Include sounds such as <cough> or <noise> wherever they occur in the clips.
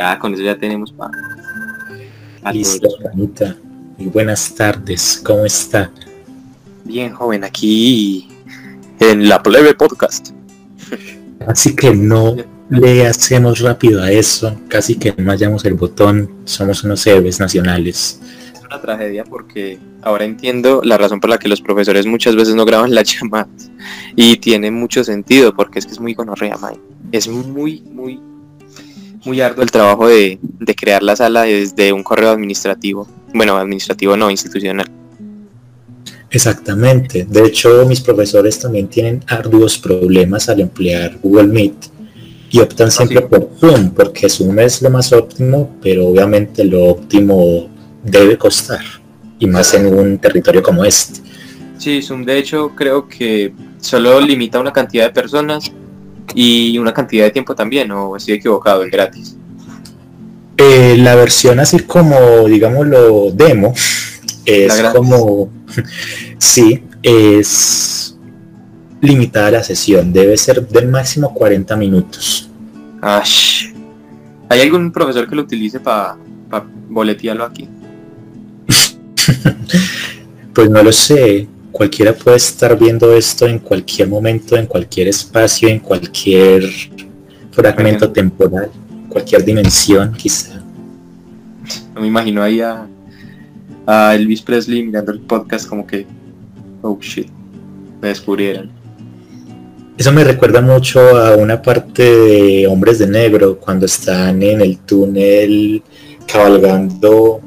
Ya, con eso ya tenemos para... Listo, Panita. Muy buenas tardes, ¿cómo está? Bien, joven, aquí en la Plebe Podcast. Así que no le hacemos rápido a eso, casi que no hallamos el botón, somos unos héroes nacionales. Es una tragedia porque ahora entiendo la razón por la que los profesores muchas veces no graban las <laughs> llamadas. Y tiene mucho sentido porque es que es muy gonorrea. Es muy, muy, muy arduo el trabajo de, de crear la sala desde un correo administrativo. Bueno, administrativo no, institucional. Exactamente. De hecho, mis profesores también tienen arduos problemas al emplear Google Meet y optan siempre por Zoom, porque Zoom es lo más óptimo, pero obviamente lo óptimo debe costar, y más en un territorio como este. Sí, Zoom de hecho creo que solo limita una cantidad de personas y una cantidad de tiempo también, o estoy equivocado, es gratis. Eh, la versión así como, digámoslo, demo, es como, <laughs> sí, es limitada la sesión, debe ser de máximo 40 minutos. ¿Hay algún profesor que lo utilice para pa boletearlo aquí? <laughs> pues no lo sé, cualquiera puede estar viendo esto en cualquier momento, en cualquier espacio, en cualquier fragmento temporal, cualquier dimensión quizá. No me imagino ahí a, a Elvis Presley mirando el podcast como que, oh shit, me descubrieron. Eso me recuerda mucho a una parte de Hombres de Negro, cuando están en el túnel cabalgando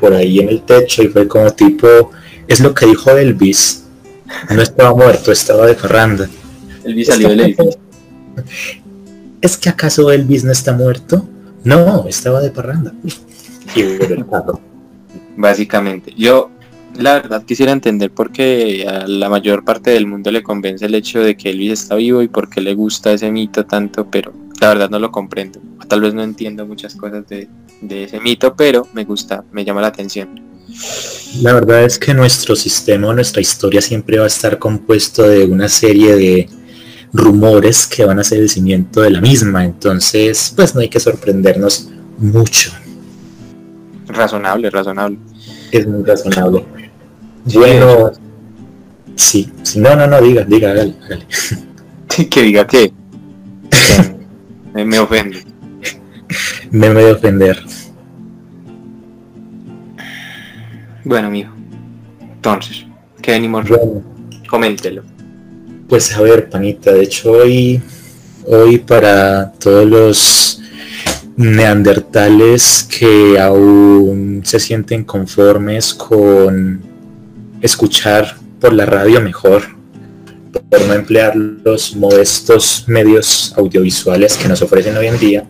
por ahí en el techo y fue como tipo, es lo que dijo Elvis, no estaba muerto, estaba de parranda. Elvis salió del edificio. ¿Es que acaso Elvis no está muerto? No, estaba de parranda. Y el Básicamente, yo la verdad quisiera entender por qué a la mayor parte del mundo le convence el hecho de que Elvis está vivo y por qué le gusta ese mito tanto, pero la verdad no lo comprendo. Tal vez no entiendo muchas cosas de, de ese mito, pero me gusta, me llama la atención. La verdad es que nuestro sistema, nuestra historia siempre va a estar compuesto de una serie de rumores que van a ser el cimiento de la misma, entonces pues no hay que sorprendernos mucho. Razonable, razonable. Es muy razonable. Bueno, sí, sí, no, no, no, diga, diga, hágale, hágale. que diga que me, me ofende. <laughs> Me voy a ofender. Bueno, amigo. Entonces, ¿qué venimos? Bueno, Coméntelo. pues a ver, panita, de hecho hoy, hoy para todos los neandertales que aún se sienten conformes con escuchar por la radio mejor, por no emplear los modestos medios audiovisuales que nos ofrecen hoy en día,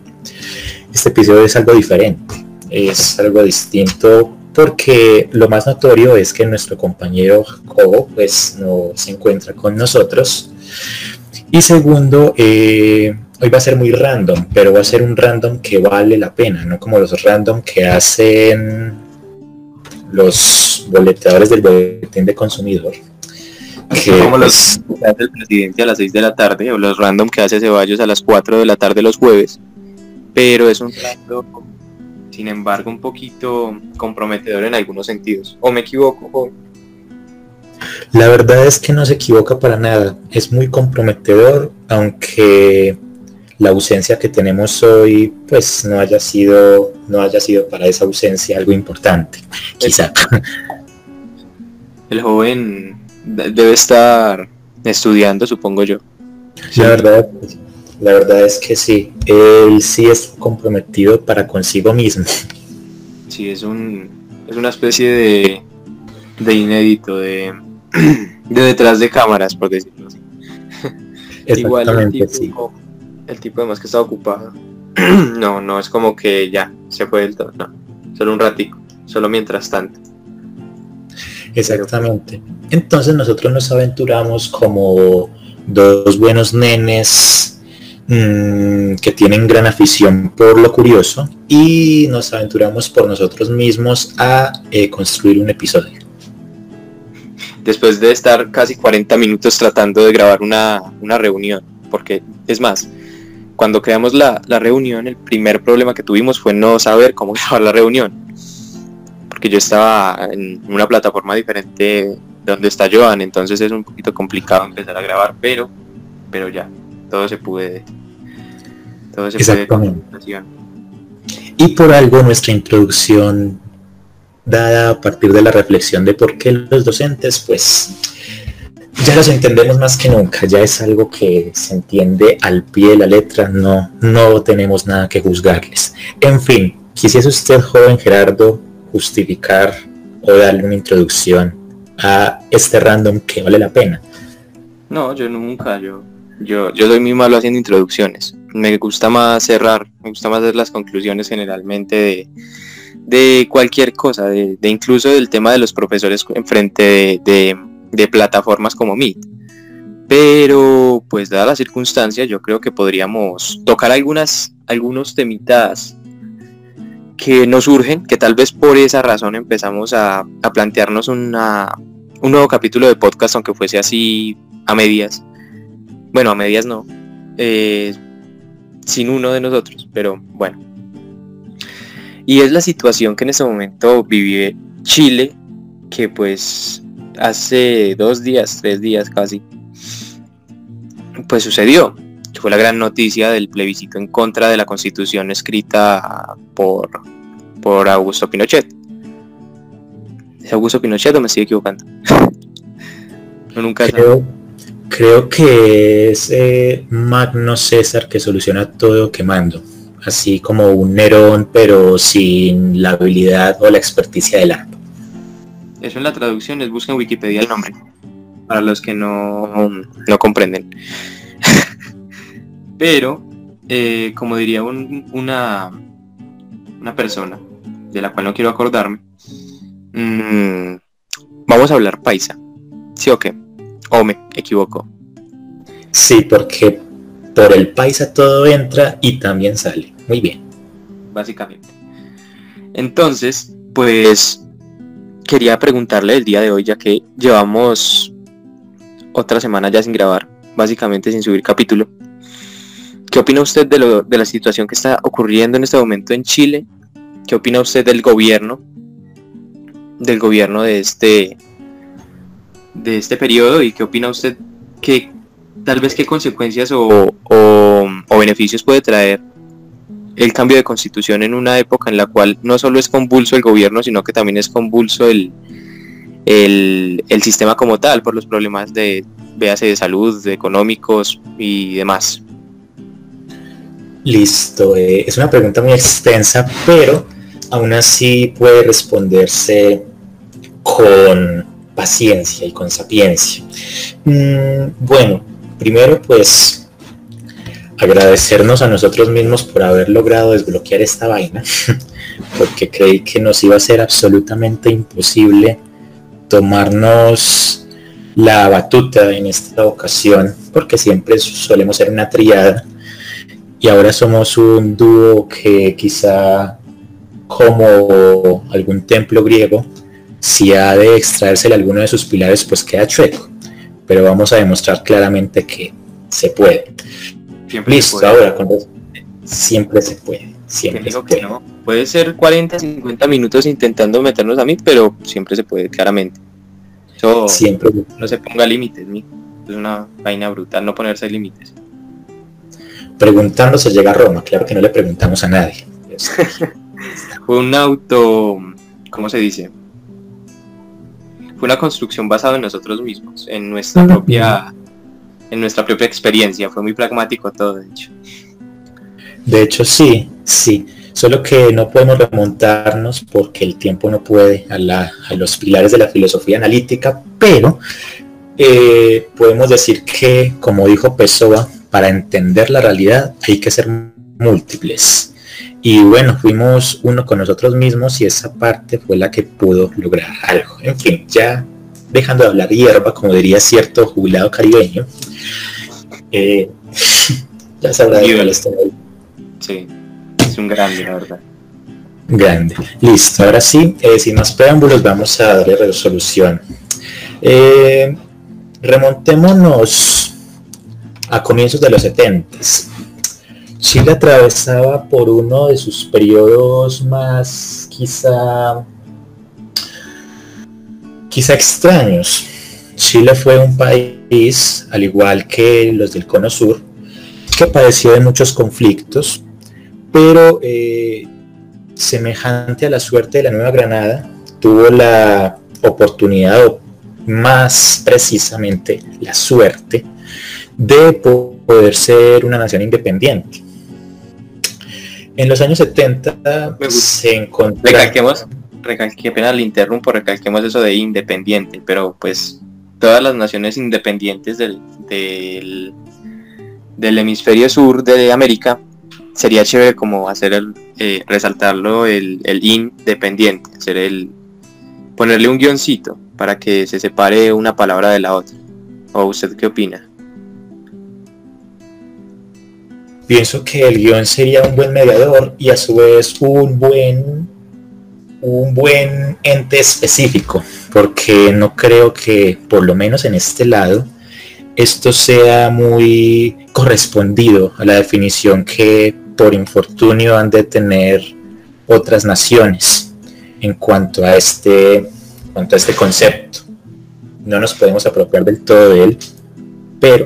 este episodio es algo diferente, es algo distinto porque lo más notorio es que nuestro compañero Jacobo pues no se encuentra con nosotros. Y segundo eh, hoy va a ser muy random pero va a ser un random que vale la pena no como los random que hacen los boleteadores del boletín de consumidor que como los que hace el presidente a las 6 de la tarde o los random que hace Ceballos a las 4 de la tarde los jueves pero es un random sin embargo un poquito comprometedor en algunos sentidos o me equivoco joven? La verdad es que no se equivoca para nada. Es muy comprometedor, aunque la ausencia que tenemos hoy, pues no haya sido, no haya sido para esa ausencia algo importante. Quizá. el joven de- debe estar estudiando supongo yo La verdad, la verdad es que sí. Él sí es comprometido para consigo mismo. sí es un es una especie de de inédito de <clears throat> de detrás de cámaras por decirlo así <laughs> igual el tipo, sí. el tipo además que está ocupado <clears throat> no no es como que ya se fue del todo no solo un ratico solo mientras tanto Exactamente. Entonces nosotros nos aventuramos como dos buenos nenes mm, que tienen gran afición por lo curioso y nos aventuramos por nosotros mismos a eh, construir un episodio. después de estar casi 40 minutos tratando de grabar una, una reunión porque es más cuando creamos la, la, reunión, el primer problema que tuvimos fue no saber cómo <laughs> grabar la reunión. Porque yo estaba en una plataforma diferente de donde está Joan, entonces es un poquito complicado empezar a grabar, pero, pero ya, todo se puede. Todo se puede Y por algo nuestra introducción dada a partir de la reflexión de por qué los docentes, pues ya los entendemos más que nunca, ya es algo que se entiende al pie de la letra, no, no tenemos nada que juzgarles. En fin, quisiese usted, joven Gerardo, justificar o darle una introducción a este random que vale la pena. No, yo nunca, yo, yo, yo soy muy malo haciendo introducciones. Me gusta más cerrar, me gusta más hacer las conclusiones generalmente de, de cualquier cosa, de, incluso del tema de los profesores en frente de plataformas como Meet. Pero, pues dadas las circunstancias, yo creo que podríamos tocar algunas, algunos temitas que nos surgen, que tal vez por esa razón empezamos a, plantearnos una, un nuevo capítulo de podcast, aunque fuese así a medias. Bueno, a medias no. Eh, sin uno de nosotros, pero bueno. Y es la situación que en este momento vive Chile, que pues hace dos días, tres días casi, pues sucedió, fue la gran noticia del plebiscito en contra de la constitución escrita por, por Augusto Pinochet. ¿Es Augusto Pinochet o me estoy equivocando? <laughs> nunca creo, creo que es eh, Magno César que soluciona todo quemando, así como un Nerón pero sin la habilidad o la experticia del arte. Eso en la traducción es busca en Wikipedia el nombre. Para los que no, no comprenden. <laughs> Pero, eh, como diría una, una persona de la cual no quiero acordarme, mm, vamos a hablar paisa. ¿Sí o qué? ¿O me equivoco? Sí, porque por el paisa todo entra y también sale. Muy bien. Básicamente. Entonces, pues quería preguntarle el día de hoy, ya que llevamos otra semana ya sin grabar, básicamente sin subir capítulo. ¿Qué opina usted de, lo, de la situación que está ocurriendo en este momento en Chile? ¿Qué opina usted del gobierno? Del gobierno de este de este periodo y qué opina usted que tal vez qué consecuencias o, o beneficios puede traer el cambio de constitución en una época en la cual no solo es convulso el gobierno, sino que también es convulso el, el, sistema como tal, por los problemas de, véase, de salud, de económicos y demás. Listo, eh, es una pregunta muy extensa, pero aún así puede responderse con paciencia y con sapiencia. Mm, bueno, primero pues agradecernos a nosotros mismos por haber logrado desbloquear esta vaina, <laughs> porque creí que nos iba a ser absolutamente imposible tomarnos la batuta en esta ocasión, porque siempre solemos ser una triada y ahora somos un dúo que quizá como algún templo griego, si ha de extraerse alguno de sus pilares, pues queda chueco. Pero vamos a demostrar claramente que se puede. Siempre Listo, ahora siempre se puede. Siempre se puede. Puede ser 40, 50 minutos intentando meternos a mí, pero siempre se puede, claramente. siempre. No se ponga límites, Es una vaina brutal no ponerse límites. Preguntando se llega a Roma, claro que no le preguntamos a nadie. Fue <laughs> un auto, ¿cómo se dice? Fue una construcción basada en nosotros mismos, en nuestra propia en nuestra propia experiencia. Fue muy pragmático todo, de hecho. De hecho, sí, sí. Solo que no podemos remontarnos porque el tiempo no puede a, los pilares de la filosofía analítica, pero eh, podemos decir que, como dijo Pessoa, para entender la realidad hay que ser múltiples. Y bueno, fuimos uno con nosotros mismos y esa parte fue la que pudo lograr algo. En fin, ya dejando de hablar hierba, como diría cierto jubilado caribeño, eh, <laughs> ya sabrá de Sí, es un grande, la verdad. Grande. Listo, ahora sí, eh, sin más preámbulos, vamos a darle resolución. Eh, remontémonos a comienzos de los 70. Chile atravesaba por uno de sus periodos más quizá quizá extraños. Chile fue un país, al igual que los del Cono Sur, que padeció de muchos conflictos, pero eh, semejante a la suerte de la Nueva Granada, tuvo la oportunidad, o más precisamente la suerte, de poder ser una nación independiente. En los años 70 se encontró... Recalquemos, recalque, pena le interrumpo, recalquemos eso de independiente, pero pues todas las naciones independientes del, del, del hemisferio sur de América sería chévere como hacer el, eh, resaltarlo el, el, independiente, hacer el ponerle un guioncito para que se separe una palabra de la otra. ¿O usted qué opina? Pienso que el guion sería un buen mediador y a su vez un buen un buen ente específico, porque no creo que, por lo menos en este lado, esto sea muy correspondido a la definición que por infortunio han de tener otras naciones en cuanto a este, cuanto a este concepto. No nos podemos apropiar del todo de él, pero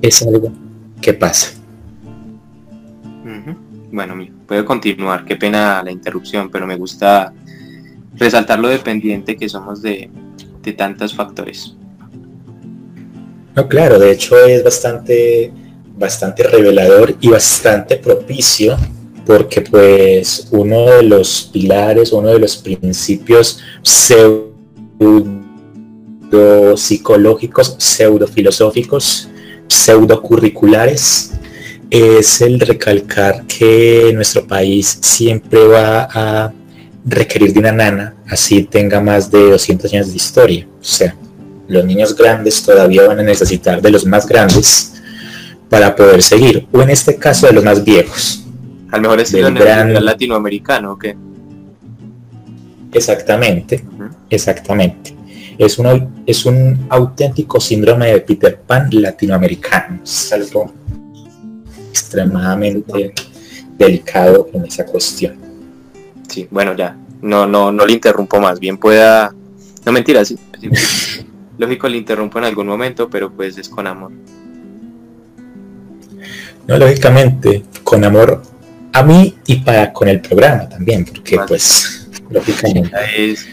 es algo que pasa. Bueno, puedo continuar, qué pena la interrupción, pero me gusta resaltar lo dependiente que somos de, de tantos factores. No, claro, de hecho es bastante bastante revelador y bastante propicio porque pues uno de los pilares, uno de los principios pseudo psicológicos, pseudo filosóficos, pseudo curriculares es el recalcar que nuestro país siempre va a requerir de una nana, así tenga más de 200 años de historia. O sea, los niños grandes todavía van a necesitar de los más grandes para poder seguir, o en este caso de los más viejos. Al mejor es el gran... latinoamericano, ¿o qué? Exactamente, exactamente. Es, uno, es un auténtico síndrome de Peter Pan latinoamericano. Es algo extremadamente delicado en esa cuestión. Sí, bueno, ya. No, no, no le interrumpo más. Bien pueda. No mentira, sí. <laughs> Lógico, le interrumpo en algún momento, pero pues es con amor. ¿no? Lógicamente, con amor a mí y para con el programa también, porque pues, <laughs> lógicamente... Es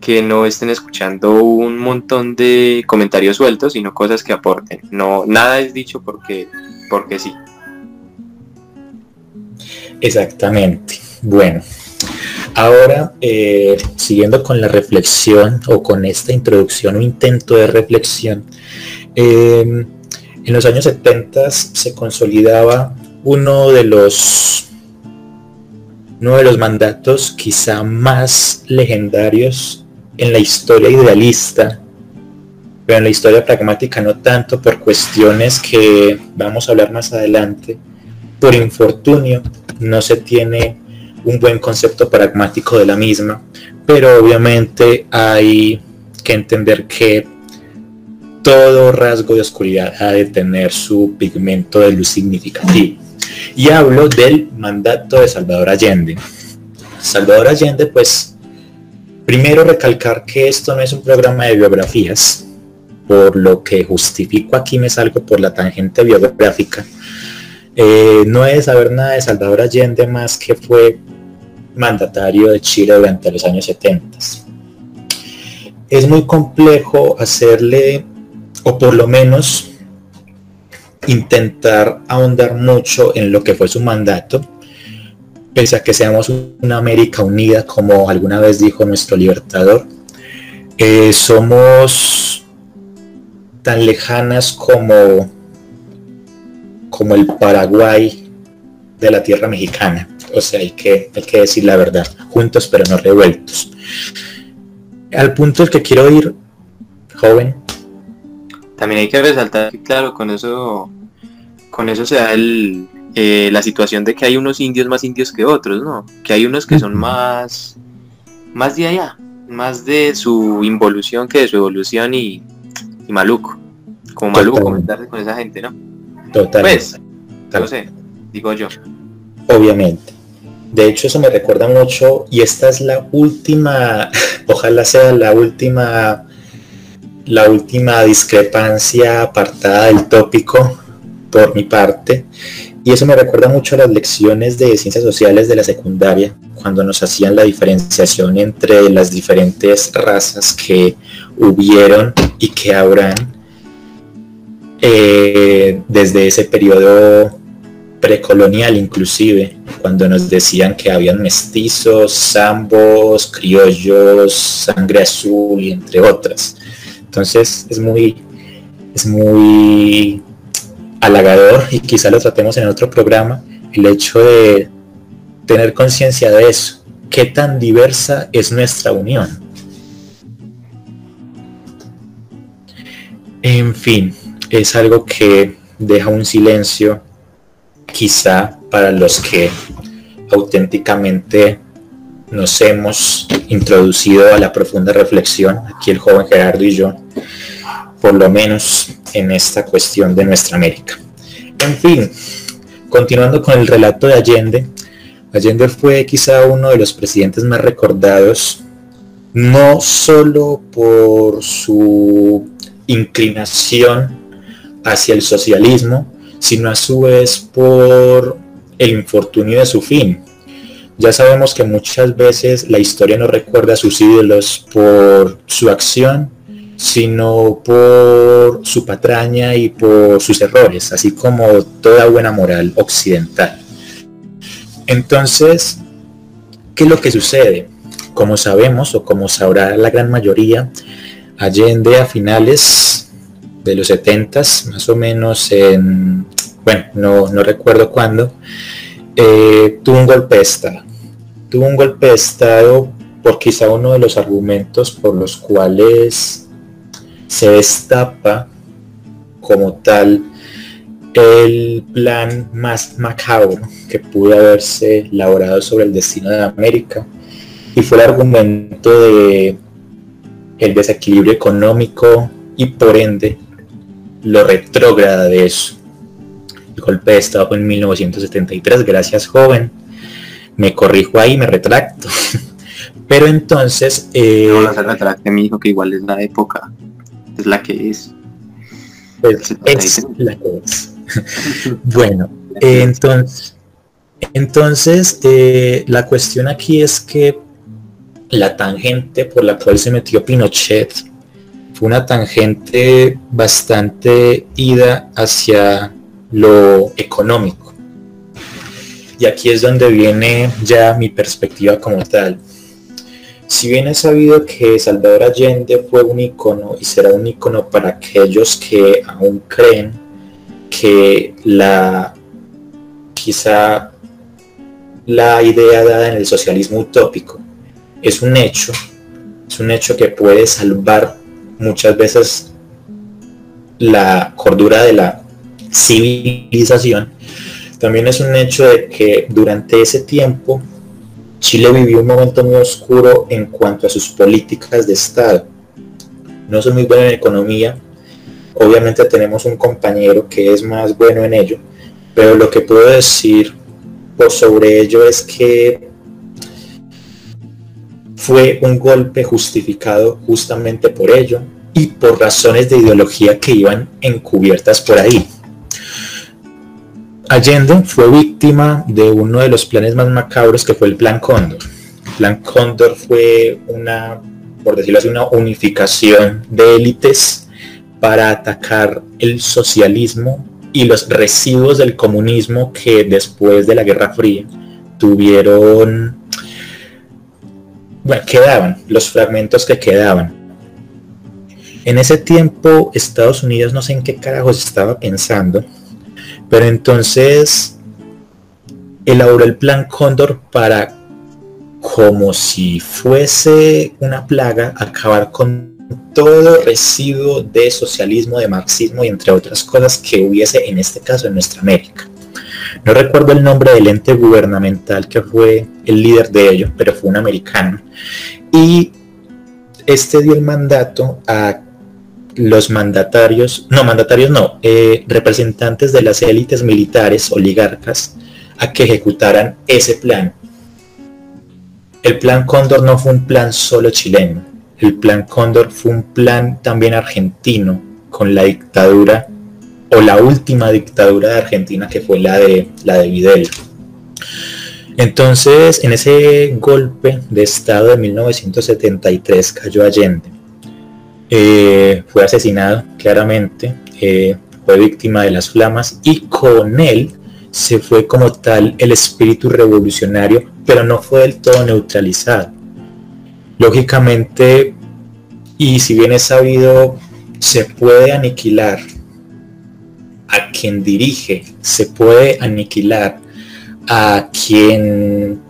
que no estén escuchando un montón de comentarios sueltos, sino cosas que aporten. No, nada es dicho porque, porque sí. Exactamente. Bueno, ahora eh, siguiendo con la reflexión o con esta introducción o intento de reflexión, eh, en los años 70 se consolidaba uno de los uno de los mandatos quizá más legendarios en la historia idealista, pero en la historia pragmática no tanto por cuestiones que vamos a hablar más adelante. Por infortunio no se tiene un buen concepto pragmático de la misma, pero obviamente hay que entender que todo rasgo de oscuridad ha de tener su pigmento de luz significativo. Y hablo del mandato de Salvador Allende. Salvador Allende, pues, primero recalcar que esto no es un programa de biografías, por lo que justifico aquí me salgo por la tangente biográfica. Eh, no es saber nada de Salvador Allende más que fue mandatario de Chile durante los años 70. Es muy complejo hacerle o por lo menos intentar ahondar mucho en lo que fue su mandato, pese a que seamos una América unida, como alguna vez dijo nuestro libertador, eh, somos tan lejanas como, como el Paraguay de la tierra mexicana. O sea, hay que, hay que decir la verdad, juntos pero no revueltos. Al punto el que quiero ir, joven, también hay que resaltar que, claro, con eso, con eso se da el, eh, la situación de que hay unos indios más indios que otros, ¿no? Que hay unos que son más, más de allá, más de su involución que de su evolución y, maluco. Como maluco comentarse con esa gente, ¿no? Total. Pues, no sé, digo yo. Obviamente. De hecho, eso me recuerda mucho, y esta es la última, <laughs> ojalá sea la última, la última discrepancia apartada del tópico por mi parte, y eso me recuerda mucho a las lecciones de ciencias sociales de la secundaria, cuando nos hacían la diferenciación entre las diferentes razas que hubieron y que habrán eh, desde ese periodo precolonial inclusive, cuando nos decían que habían mestizos, zambos, criollos, sangre azul y entre otras. Entonces es muy, es muy halagador y quizá lo tratemos en otro programa, el hecho de tener conciencia de eso, qué tan diversa es nuestra unión. En fin, es algo que deja un silencio quizá para los que auténticamente nos hemos introducido a la profunda reflexión, aquí el joven Gerardo y yo, por lo menos en esta cuestión de nuestra América. En fin, continuando con el relato de Allende, Allende fue quizá uno de los presidentes más recordados, no solo por su inclinación hacia el socialismo, sino a su vez por el infortunio de su fin. Ya sabemos que muchas veces la historia no recuerda a sus ídolos por su acción, sino por su patraña y por sus errores, así como toda buena moral occidental. Entonces, ¿qué es lo que sucede? Como sabemos o como sabrá la gran mayoría, Allende a finales de los 70 más o menos en, bueno, no, recuerdo cuándo, eh, tuvo un golpe de Estado. Tuvo un golpe de Estado por quizá uno de los argumentos por los cuales se destapa como tal el plan más macabro que pudo haberse elaborado sobre el destino de América y fue el argumento de el desequilibrio económico y por ende lo retrógrada de eso. El golpe de Estado fue en 1973, gracias joven. Me corrijo ahí, me retracto. <laughs> Pero entonces... Eh, no, se retracte, mi hijo, que igual es la época, es la que es. Pues, es la que es. <laughs> bueno, entonces, entonces eh, la cuestión aquí es que la tangente por la cual se metió Pinochet fue una tangente bastante ida hacia lo económico. Y aquí es donde viene ya mi perspectiva como tal. Si bien es sabido que Salvador Allende fue un icono y será un icono para aquellos que aún creen que la quizá la idea dada en el socialismo utópico es un hecho, es un hecho que puede salvar muchas veces la cordura de la civilización, también es un hecho de que durante ese tiempo Chile vivió un momento muy oscuro en cuanto a sus políticas de Estado. No soy muy bueno en economía, obviamente tenemos un compañero que es más bueno en ello, pero lo que puedo decir por sobre ello es que fue un golpe justificado justamente por ello y por razones de ideología que iban encubiertas por ahí. Allende fue víctima de uno de los planes más macabros que fue el Plan Cóndor. El Plan Cóndor fue una, por decirlo así, una unificación de élites para atacar el socialismo y los residuos del comunismo que después de la Guerra Fría tuvieron bueno, quedaban, los fragmentos que quedaban. En ese tiempo Estados Unidos no sé en qué carajos estaba pensando, pero entonces elaboró el plan Cóndor para, como si fuese una plaga, acabar con todo residuo de socialismo, de marxismo y entre otras cosas que hubiese en este caso en nuestra América. No recuerdo el nombre del ente gubernamental que fue el líder de ello, pero fue un americano. Y este dio el mandato a los mandatarios, no, mandatarios no, eh, representantes de las élites militares, oligarcas, a que ejecutaran ese plan. El plan Cóndor no fue un plan solo chileno, el plan Cóndor fue un plan también argentino, con la dictadura o la última dictadura de Argentina que fue la de la de Videla. Entonces, en ese golpe de Estado de 1973 cayó Allende. Eh, fue asesinado claramente, eh, fue víctima de las flamas y con él se fue como tal el espíritu revolucionario, pero no fue del todo neutralizado. Lógicamente, y si bien es sabido, se puede aniquilar a quien dirige, se puede aniquilar a quien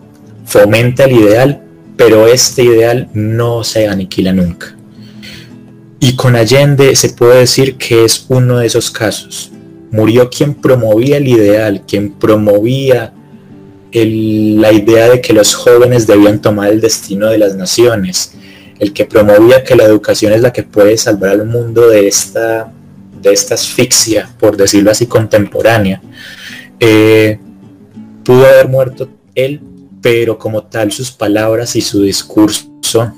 fomenta el ideal, pero este ideal no se aniquila nunca. Y con Allende se puede decir que es uno de esos casos. Murió quien promovía el ideal, quien promovía la idea de que los jóvenes debían tomar el destino de las naciones, el que promovía que la educación es la que puede salvar al mundo de esta, de esta asfixia, por decirlo así, contemporánea. Eh, pudo haber muerto él, pero como tal sus palabras y su discurso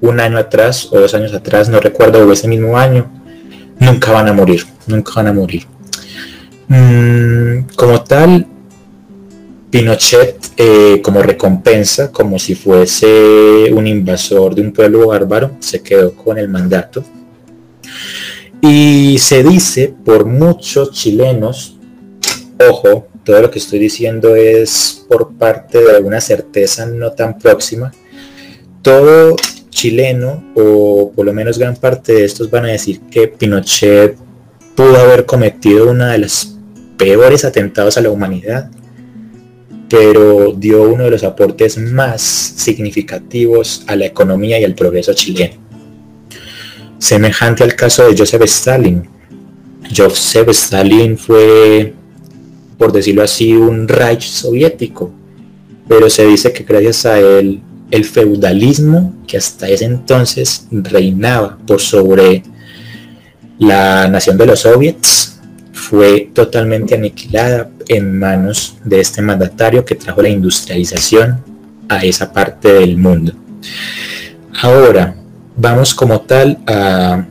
un año atrás o dos años atrás, no recuerdo, o ese mismo año, nunca van a morir, nunca van a morir. Mm, como tal, Pinochet, eh, como recompensa, como si fuese un invasor de un pueblo bárbaro, se quedó con el mandato. Y se dice por muchos chilenos, ojo, todo lo que estoy diciendo es por parte de una certeza no tan próxima, todo chileno, o por lo menos gran parte de estos van a decir que Pinochet pudo haber cometido una de las peores atentados a la humanidad, pero dio uno de los aportes más significativos a la economía y al progreso chileno. Semejante al caso de Joseph Stalin. Joseph Stalin fue, por decirlo así, un Reich soviético, pero se dice que gracias a él el feudalismo que hasta ese entonces reinaba por sobre la nación de los soviets fue totalmente aniquilada en manos de este mandatario que trajo la industrialización a esa parte del mundo. Ahora, vamos como tal a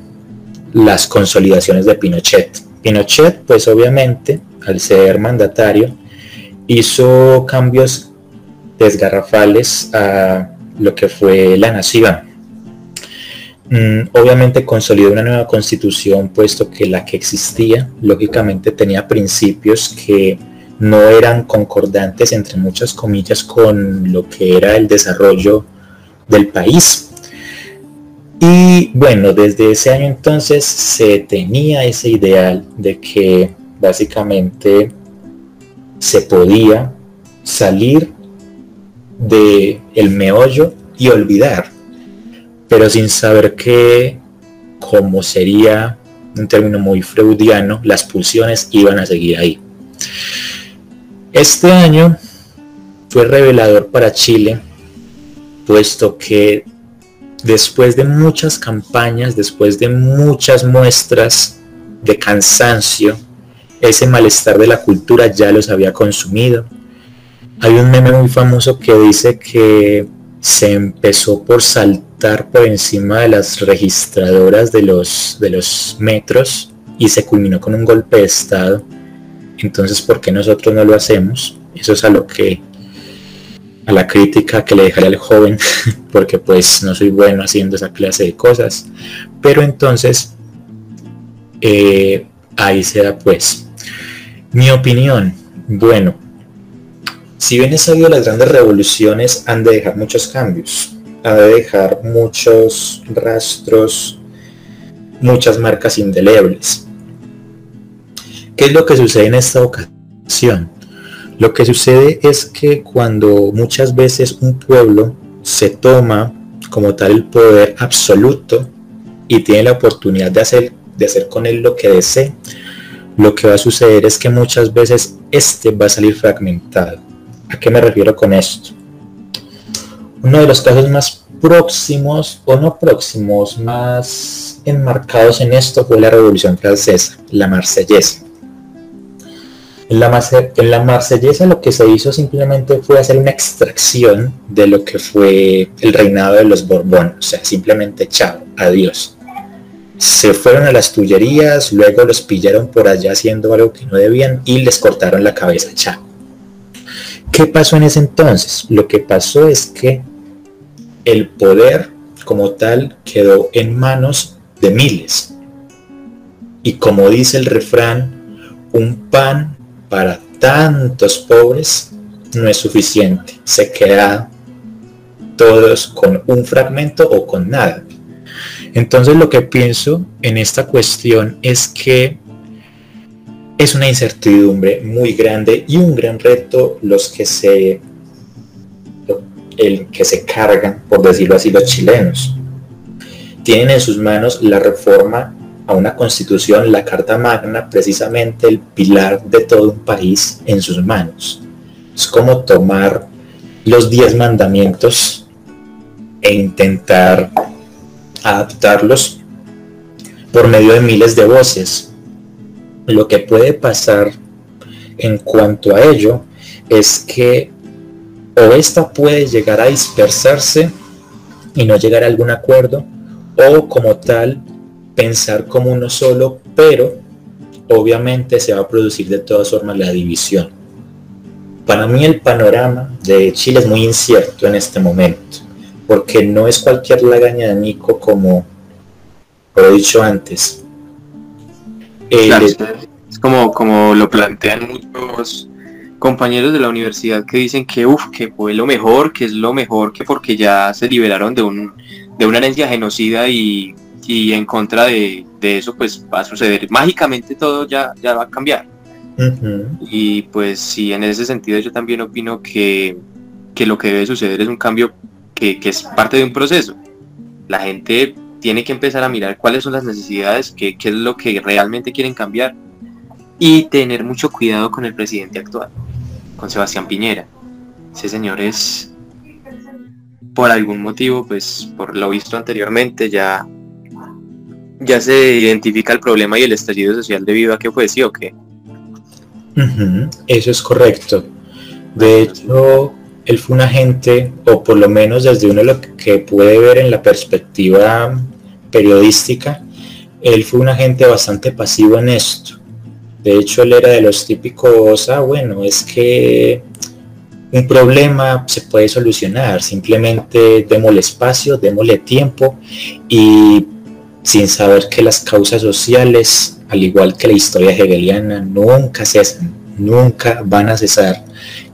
las consolidaciones de Pinochet. Pinochet, pues obviamente, al ser mandatario, hizo cambios desgarrafales a lo que fue la nación. Mm, obviamente consolidó una nueva constitución, puesto que la que existía, lógicamente, tenía principios que no eran concordantes, entre muchas comillas, con lo que era el desarrollo del país. Y bueno, desde ese año entonces se tenía ese ideal de que básicamente se podía salir de el meollo y olvidar, pero sin saber que, como sería un término muy freudiano, las pulsiones iban a seguir ahí. Este año fue revelador para Chile, puesto que después de muchas campañas, después de muchas muestras de cansancio, ese malestar de la cultura ya los había consumido hay un meme muy famoso que dice que se empezó por saltar por encima de las registradoras de los, de los metros y se culminó con un golpe de estado. Entonces, ¿por qué nosotros no lo hacemos? Eso es a lo que a la crítica que le dejaré al joven, <laughs> porque pues no soy bueno haciendo esa clase de cosas. Pero entonces, eh, ahí se da pues. Mi opinión, bueno, si bien es sabido las grandes revoluciones han de dejar muchos cambios, han de dejar muchos rastros, muchas marcas indelebles. ¿Qué es lo que sucede en esta ocasión? Lo que sucede es que cuando muchas veces un pueblo se toma como tal el poder absoluto y tiene la oportunidad de hacer, de hacer con él lo que desee, lo que va a suceder es que muchas veces este va a salir fragmentado ¿A qué me refiero con esto? Uno de los casos más próximos, o no próximos, más enmarcados en esto fue la Revolución Francesa, la Marsellesa. En la, Marsellesa lo que se hizo simplemente fue hacer una extracción de lo que fue el reinado de los Borbones, o sea, simplemente chao, adiós. Se fueron a las tullerías, luego los pillaron por allá haciendo algo que no debían y les cortaron la cabeza, chao. ¿Qué pasó en ese entonces? Lo que pasó es que el poder como tal quedó en manos de miles. Y como dice el refrán, un pan para tantos pobres no es suficiente. Se queda todos con un fragmento o con nada. Entonces lo que pienso en esta cuestión es que es una incertidumbre muy grande y un gran reto los que se el que se cargan, por decirlo así, los chilenos. Tienen en sus manos la reforma a una constitución, la Carta Magna, precisamente el pilar de todo un país en sus manos. Es como tomar los diez mandamientos e intentar adaptarlos por medio de miles de voces. Lo que puede pasar en cuanto a ello es que o esta puede llegar a dispersarse y no llegar a algún acuerdo, o como tal pensar como uno solo, pero obviamente se va a producir de todas formas la división. Para mí el panorama de Chile es muy incierto en este momento, porque no es cualquier lagaña de Nico como lo he dicho antes. es como, como lo plantean muchos compañeros de la universidad que dicen que uf, que fue lo mejor, que es lo mejor, que porque ya se liberaron de un de una herencia genocida y, en contra de, eso pues va a suceder. Mágicamente todo ya, ya va a cambiar. Y pues sí, en ese sentido yo también opino que, lo que debe suceder es un cambio que, que, es parte de un proceso. La gente tiene que empezar a mirar cuáles son las necesidades, qué, qué es lo que realmente quieren cambiar y tener mucho cuidado con el presidente actual, con Sebastián Piñera. Ese señor es, por algún motivo, pues por lo visto anteriormente, ya, ya se identifica el problema y el estallido social debido a que fue sí o qué. Eso es correcto. De hecho, él fue un agente, o por lo menos desde uno lo que puede ver en la perspectiva periodística, él fue un agente bastante pasivo en esto. De hecho, él era de los típicos, ah, bueno, es que un problema se puede solucionar, simplemente démosle espacio, démosle tiempo y sin saber que las causas sociales, al igual que la historia hegeliana, nunca cesan, nunca van a cesar.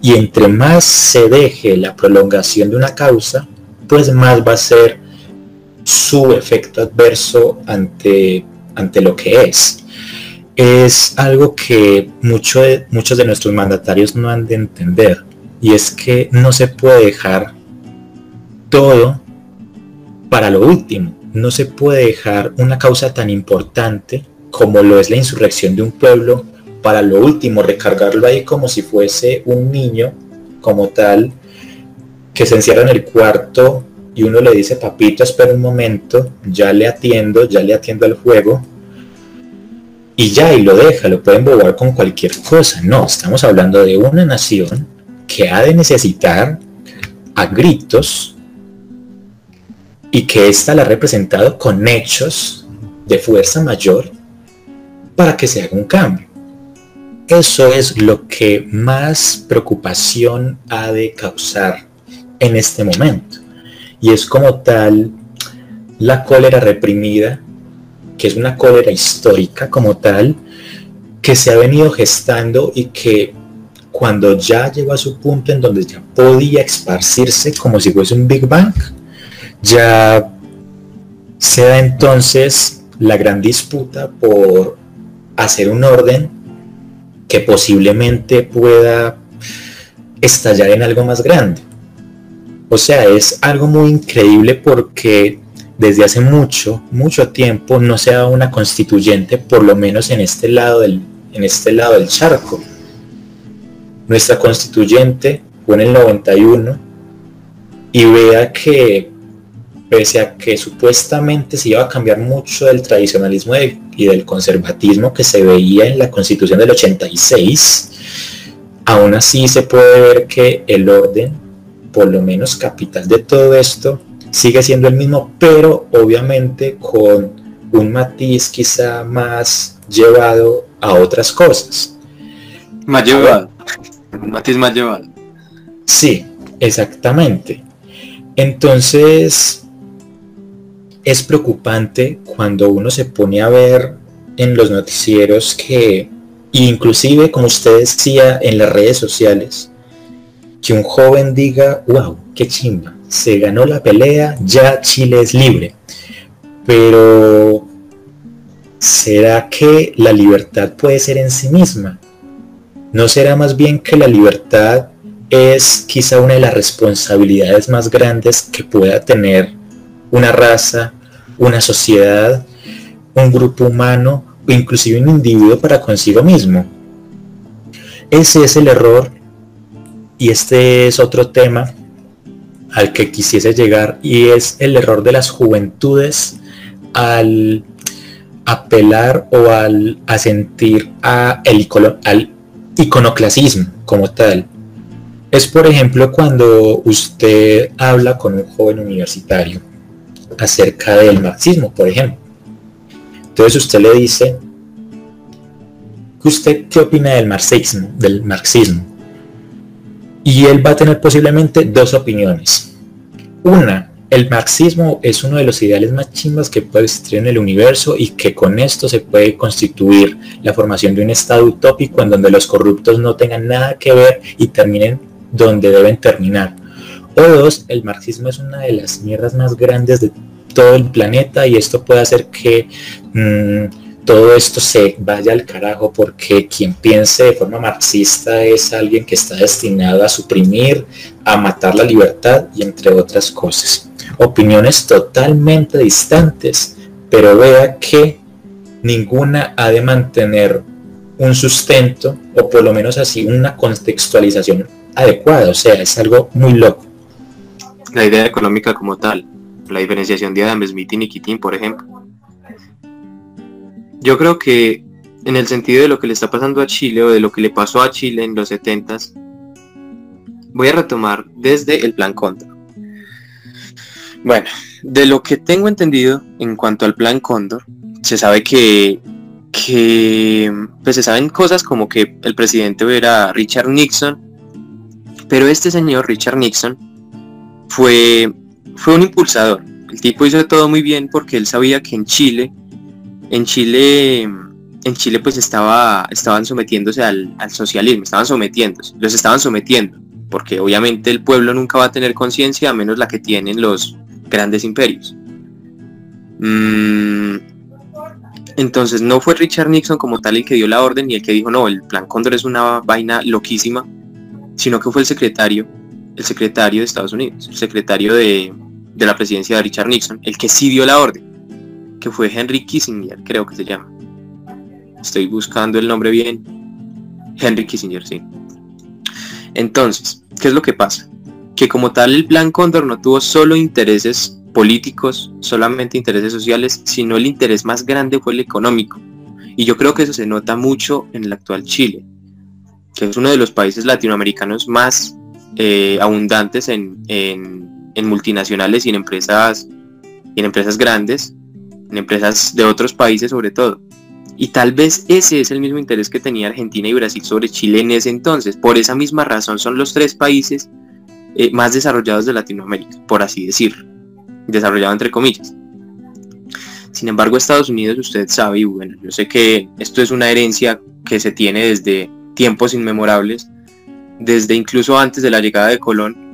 Y entre más se deje la prolongación de una causa, pues más va a ser su efecto adverso ante, ante lo que es es algo que muchos de nuestros mandatarios no han de entender y es que no se puede dejar todo para lo último. No se puede dejar una causa tan importante como lo es la insurrección de un pueblo para lo último, recargarlo ahí como si fuese un niño como tal que se encierra en el cuarto y uno le dice, papito, espera un momento, ya le atiendo, ya le atiendo al juego, y ya, y lo deja, lo pueden bobar con cualquier cosa. No, estamos hablando de una nación que ha de necesitar a gritos y que ésta la ha representado con hechos de fuerza mayor para que se haga un cambio. Eso es lo que más preocupación ha de causar en este momento. Y es como tal la cólera reprimida que es una cólera histórica como tal, que se ha venido gestando y que cuando ya llegó a su punto en donde ya podía esparcirse como si fuese un Big Bang, ya se da entonces la gran disputa por hacer un orden que posiblemente pueda estallar en algo más grande. O sea, es algo muy increíble porque desde hace mucho, mucho tiempo no se ha una constituyente, por lo menos en este lado del, en este lado del charco. Nuestra constituyente fue en el 91 y vea que pese a que supuestamente se iba a cambiar mucho del tradicionalismo y del conservatismo que se veía en la constitución del 86, aún así se puede ver que el orden, por lo menos capital de todo esto, sigue siendo el mismo, pero obviamente con un matiz quizá más llevado a otras cosas. Más llevado. Un matiz más llevado. Sí, exactamente. Entonces, es preocupante cuando uno se pone a ver en los noticieros que, inclusive como usted decía en las redes sociales, que un joven diga, wow, qué chimba, se ganó la pelea, ya Chile es libre. Pero, ¿será que la libertad puede ser en sí misma? ¿No será más bien que la libertad es quizá una de las responsabilidades más grandes que pueda tener una raza, una sociedad, un grupo humano o inclusive un individuo para consigo mismo. Ese es el error y este es otro tema al que quisiese llegar y es el error de las juventudes al apelar o al asentir a al iconoclasismo como tal es por ejemplo cuando usted habla con un joven universitario acerca del marxismo, por ejemplo. Entonces usted le dice, ¿usted qué opina del marxismo? Del marxismo? Y él va a tener posiblemente dos opiniones. Una, el marxismo es uno de los ideales más chimbas que puede existir en el universo y que con esto se puede constituir la formación de un estado utópico en donde los corruptos no tengan nada que ver y terminen donde deben terminar. O dos, el marxismo es una de las mierdas más grandes de todo el planeta y esto puede hacer que mm, todo esto se vaya al carajo porque quien piense de forma marxista es alguien que está destinado a suprimir, a matar la libertad y entre otras cosas. Opiniones totalmente distantes, pero vea que ninguna ha de mantener un sustento o por lo menos así una contextualización adecuada, o sea, es algo muy loco. La idea económica como tal, la diferenciación de Adam Smith y Nikitin, por ejemplo. Yo creo que en el sentido de lo que le está pasando a Chile o de lo que le pasó a Chile en los 70s, voy a retomar desde el plan Cóndor. Bueno, de lo que tengo entendido en cuanto al plan Cóndor, se sabe que, que pues se saben cosas como que el presidente era Richard Nixon pero este señor, Richard Nixon, fue, fue un impulsador. El tipo hizo todo muy bien porque él sabía que en Chile, en Chile, en Chile pues estaba, estaban sometiéndose al, socialismo, estaban sometiéndose, los estaban sometiendo, porque obviamente el pueblo nunca va a tener conciencia a menos la que tienen los grandes imperios. Mm, entonces no fue Richard Nixon como tal el que dio la orden y el que dijo, no, el plan Cóndor es una vaina loquísima, sino que fue el secretario, el secretario de Estados Unidos, el secretario de, la presidencia de Richard Nixon, el que sí dio la orden, que fue Henry Kissinger, creo que se llama. Estoy buscando el nombre bien. Henry Kissinger, sí. Entonces, ¿qué es lo que pasa? Que como tal el plan Cóndor no tuvo solo intereses políticos, solamente intereses sociales, sino el interés más grande fue el económico. Y yo creo que eso se nota mucho en el actual Chile que es uno de los países latinoamericanos más eh, abundantes en, multinacionales y en empresas, en empresas grandes, en empresas de otros países sobre todo. Y tal vez ese es el mismo interés que tenía Argentina y Brasil sobre Chile en ese entonces. Por esa misma razón son los tres países eh, más desarrollados de Latinoamérica, por así decirlo. Desarrollado entre comillas. Sin embargo, Estados Unidos, usted sabe, y bueno, yo sé que esto es una herencia que se tiene desde tiempos inmemorables, desde incluso antes de la llegada de Colón,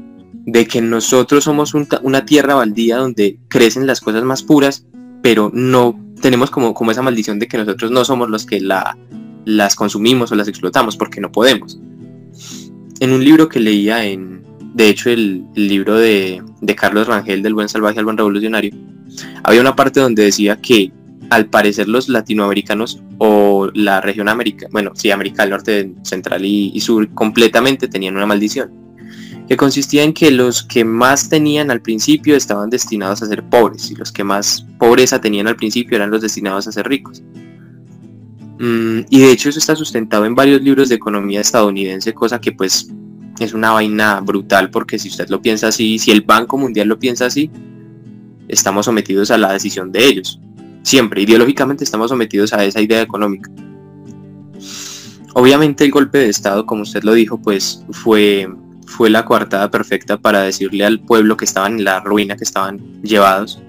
de que nosotros somos una tierra baldía donde crecen las cosas más puras, pero no tenemos como, como esa maldición de que nosotros no somos los que la, las consumimos o las explotamos, porque no podemos. En un libro que leía en, de hecho, el, libro de Carlos Rangel, del buen salvaje al buen revolucionario, había una parte donde decía que al parecer los latinoamericanos o la región América, bueno, sí, América del Norte, Central y, Sur completamente tenían una maldición. que consistía en que los que más tenían al principio estaban destinados a ser pobres y los que más pobreza tenían al principio eran los destinados a ser ricos. Mm, y de hecho eso está sustentado en varios libros de economía estadounidense, cosa que pues es una vaina brutal porque si usted lo piensa así, si el Banco Mundial lo piensa así, estamos sometidos a la decisión de ellos. Siempre, ideológicamente estamos sometidos a esa idea económica. Obviamente el golpe de Estado, como usted lo dijo, pues fue, fue la coartada perfecta para decirle al pueblo que estaban en la ruina, que estaban llevados.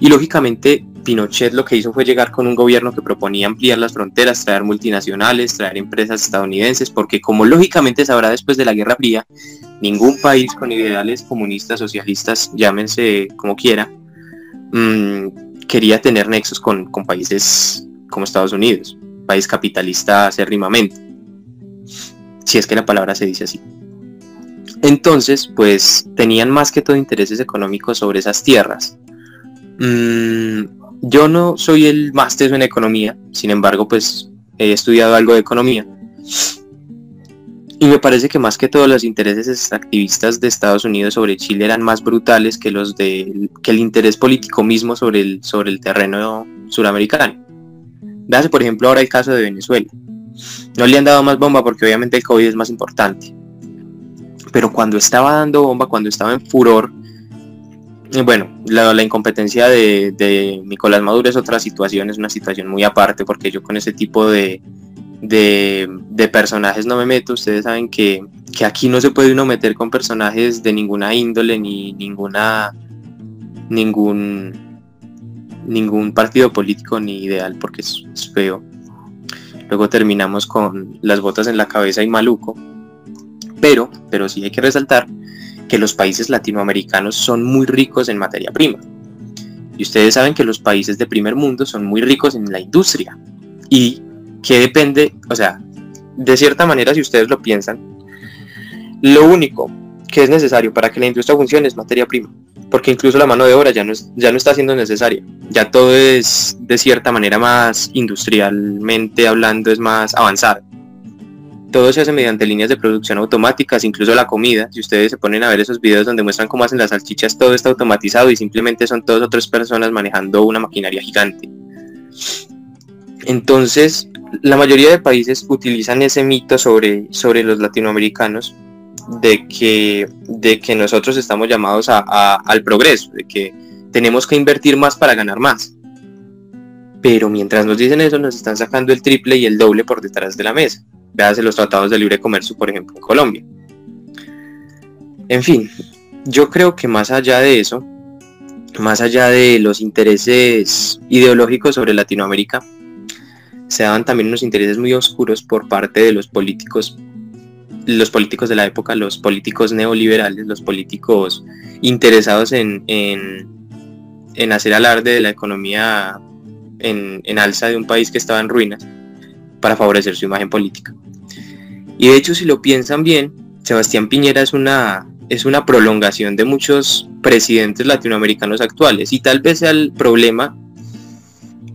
Y lógicamente Pinochet lo que hizo fue llegar con un gobierno que proponía ampliar las fronteras, traer multinacionales, traer empresas estadounidenses, porque como lógicamente sabrá después de la Guerra Fría, ningún país con ideales comunistas, socialistas, llámense como quiera, mm, quería tener nexos con, con países como Estados Unidos, país capitalista acérrimamente, si es que la palabra se dice así. Entonces, pues tenían más que todo intereses económicos sobre esas tierras. Mm, yo no soy el máster en economía, sin embargo, pues he estudiado algo de economía. Y me parece que más que todos los intereses extractivistas de Estados Unidos sobre Chile eran más brutales que los de que el interés político mismo sobre el, sobre el terreno suramericano. Véase por ejemplo ahora el caso de Venezuela. No le han dado más bomba porque obviamente el COVID es más importante. Pero cuando estaba dando bomba, cuando estaba en furor, bueno, la, incompetencia de, Nicolás Maduro es otra situación, es una situación muy aparte porque yo con ese tipo de, de, personajes no me meto. Ustedes saben que, aquí no se puede uno meter con personajes de ninguna índole ni ninguna ningún ningún partido político ni ideal porque es, es feo. Luego terminamos con las botas en la cabeza y maluco. Pero, pero sí hay que resaltar que los países latinoamericanos son muy ricos en materia prima. Y ustedes saben que los países de primer mundo son muy ricos en la industria. Y que depende, o sea, de cierta manera, si ustedes lo piensan, lo único que es necesario para que la industria funcione es materia prima. Porque incluso la mano de obra ya no, ya no está siendo necesaria. Ya todo es de cierta manera más industrialmente hablando, es más avanzado todo se hace mediante líneas de producción automáticas, incluso la comida. Si ustedes se ponen a ver esos videos donde muestran cómo hacen las salchichas, todo está automatizado y simplemente son todas otras personas manejando una maquinaria gigante. Entonces, la mayoría de países utilizan ese mito sobre, sobre los latinoamericanos de que, de que nosotros estamos llamados al progreso, de que tenemos que invertir más para ganar más. Pero mientras nos dicen eso, nos están sacando el triple y el doble por detrás de la mesa. Véase los tratados de libre comercio, por ejemplo, en Colombia. En fin, yo creo que más allá de eso, más allá de los intereses ideológicos sobre Latinoamérica, se daban también unos intereses muy oscuros por parte de los políticos, los políticos de la época, los políticos neoliberales, los políticos interesados en, en, hacer alarde de la economía en, en alza de un país que estaba en ruinas para favorecer su imagen política. Y de hecho, si lo piensan bien, Sebastián Piñera es una, es una prolongación de muchos presidentes latinoamericanos actuales y tal vez sea el problema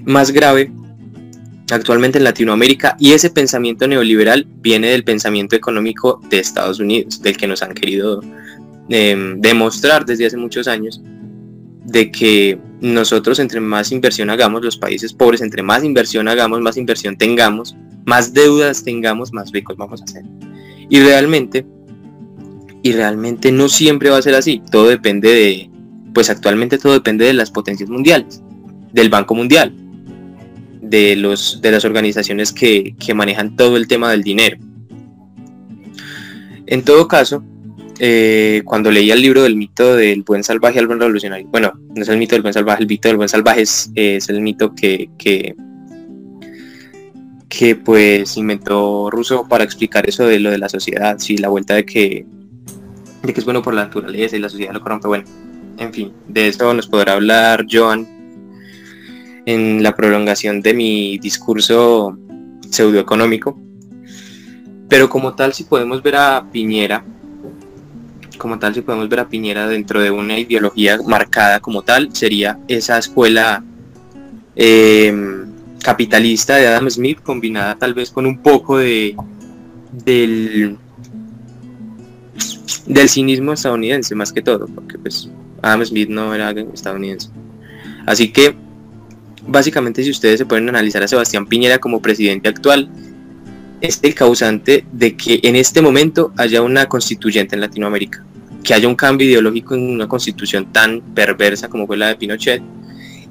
más grave actualmente en Latinoamérica y ese pensamiento neoliberal viene del pensamiento económico de Estados Unidos, del que nos han querido em, demostrar desde hace muchos años, de que nosotros entre más inversión hagamos, los países pobres, entre más inversión hagamos, más inversión tengamos, más deudas tengamos, más ricos vamos a ser. Y realmente, y realmente no siempre va a ser así. Todo depende de, pues actualmente todo depende de las potencias mundiales, del Banco Mundial, de, los, de las organizaciones que, que manejan todo el tema del dinero. En todo caso, eh, cuando leía el libro del mito del buen salvaje al buen revolucionario, bueno, no es el mito del buen salvaje, el mito del buen salvaje es, es el mito que, que, que pues inventó Russo para explicar eso de lo de la sociedad, sí, la vuelta de que, de que es bueno por la naturaleza y la sociedad lo corrompe, bueno, en fin, de eso nos podrá hablar Joan en la prolongación de mi discurso pseudoeconómico. Pero como tal, si podemos ver a Piñera, como tal, si podemos ver a Piñera dentro de una ideología marcada como tal, sería esa escuela eh, capitalista de Adam Smith combinada tal vez con un poco de del del cinismo estadounidense más que todo, porque pues Adam Smith no era estadounidense. Así que básicamente si ustedes se pueden analizar a Sebastián Piñera como presidente actual, es el causante de que en este momento haya una constituyente en Latinoamérica, que haya un cambio ideológico en una constitución tan perversa como fue la de Pinochet,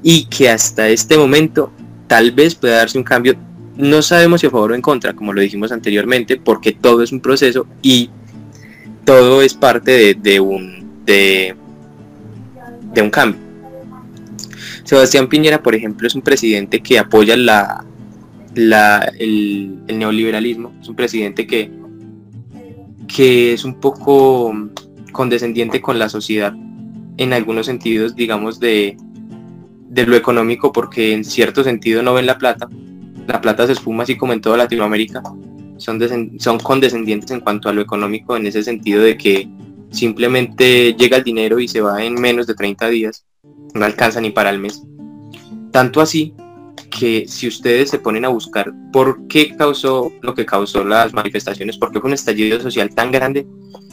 y que hasta este momento tal vez pueda darse un cambio, no sabemos si a favor o en contra, como lo dijimos anteriormente, porque todo es un proceso y todo es parte de, un, de, un cambio. Sebastián Piñera, por ejemplo, es un presidente que apoya el, neoliberalismo, es un presidente que, es un poco condescendiente con la sociedad en algunos sentidos, digamos, de, lo económico, porque en cierto sentido no ven la plata. La plata se espuma así como en toda Latinoamérica. Son condescendientes en cuanto a lo económico, en ese sentido de que simplemente llega el dinero y se va en menos de 30 días. No alcanza ni para el mes. Tanto así que si ustedes se ponen a buscar por qué causó lo que causó las manifestaciones, por qué fue un estallido social tan grande,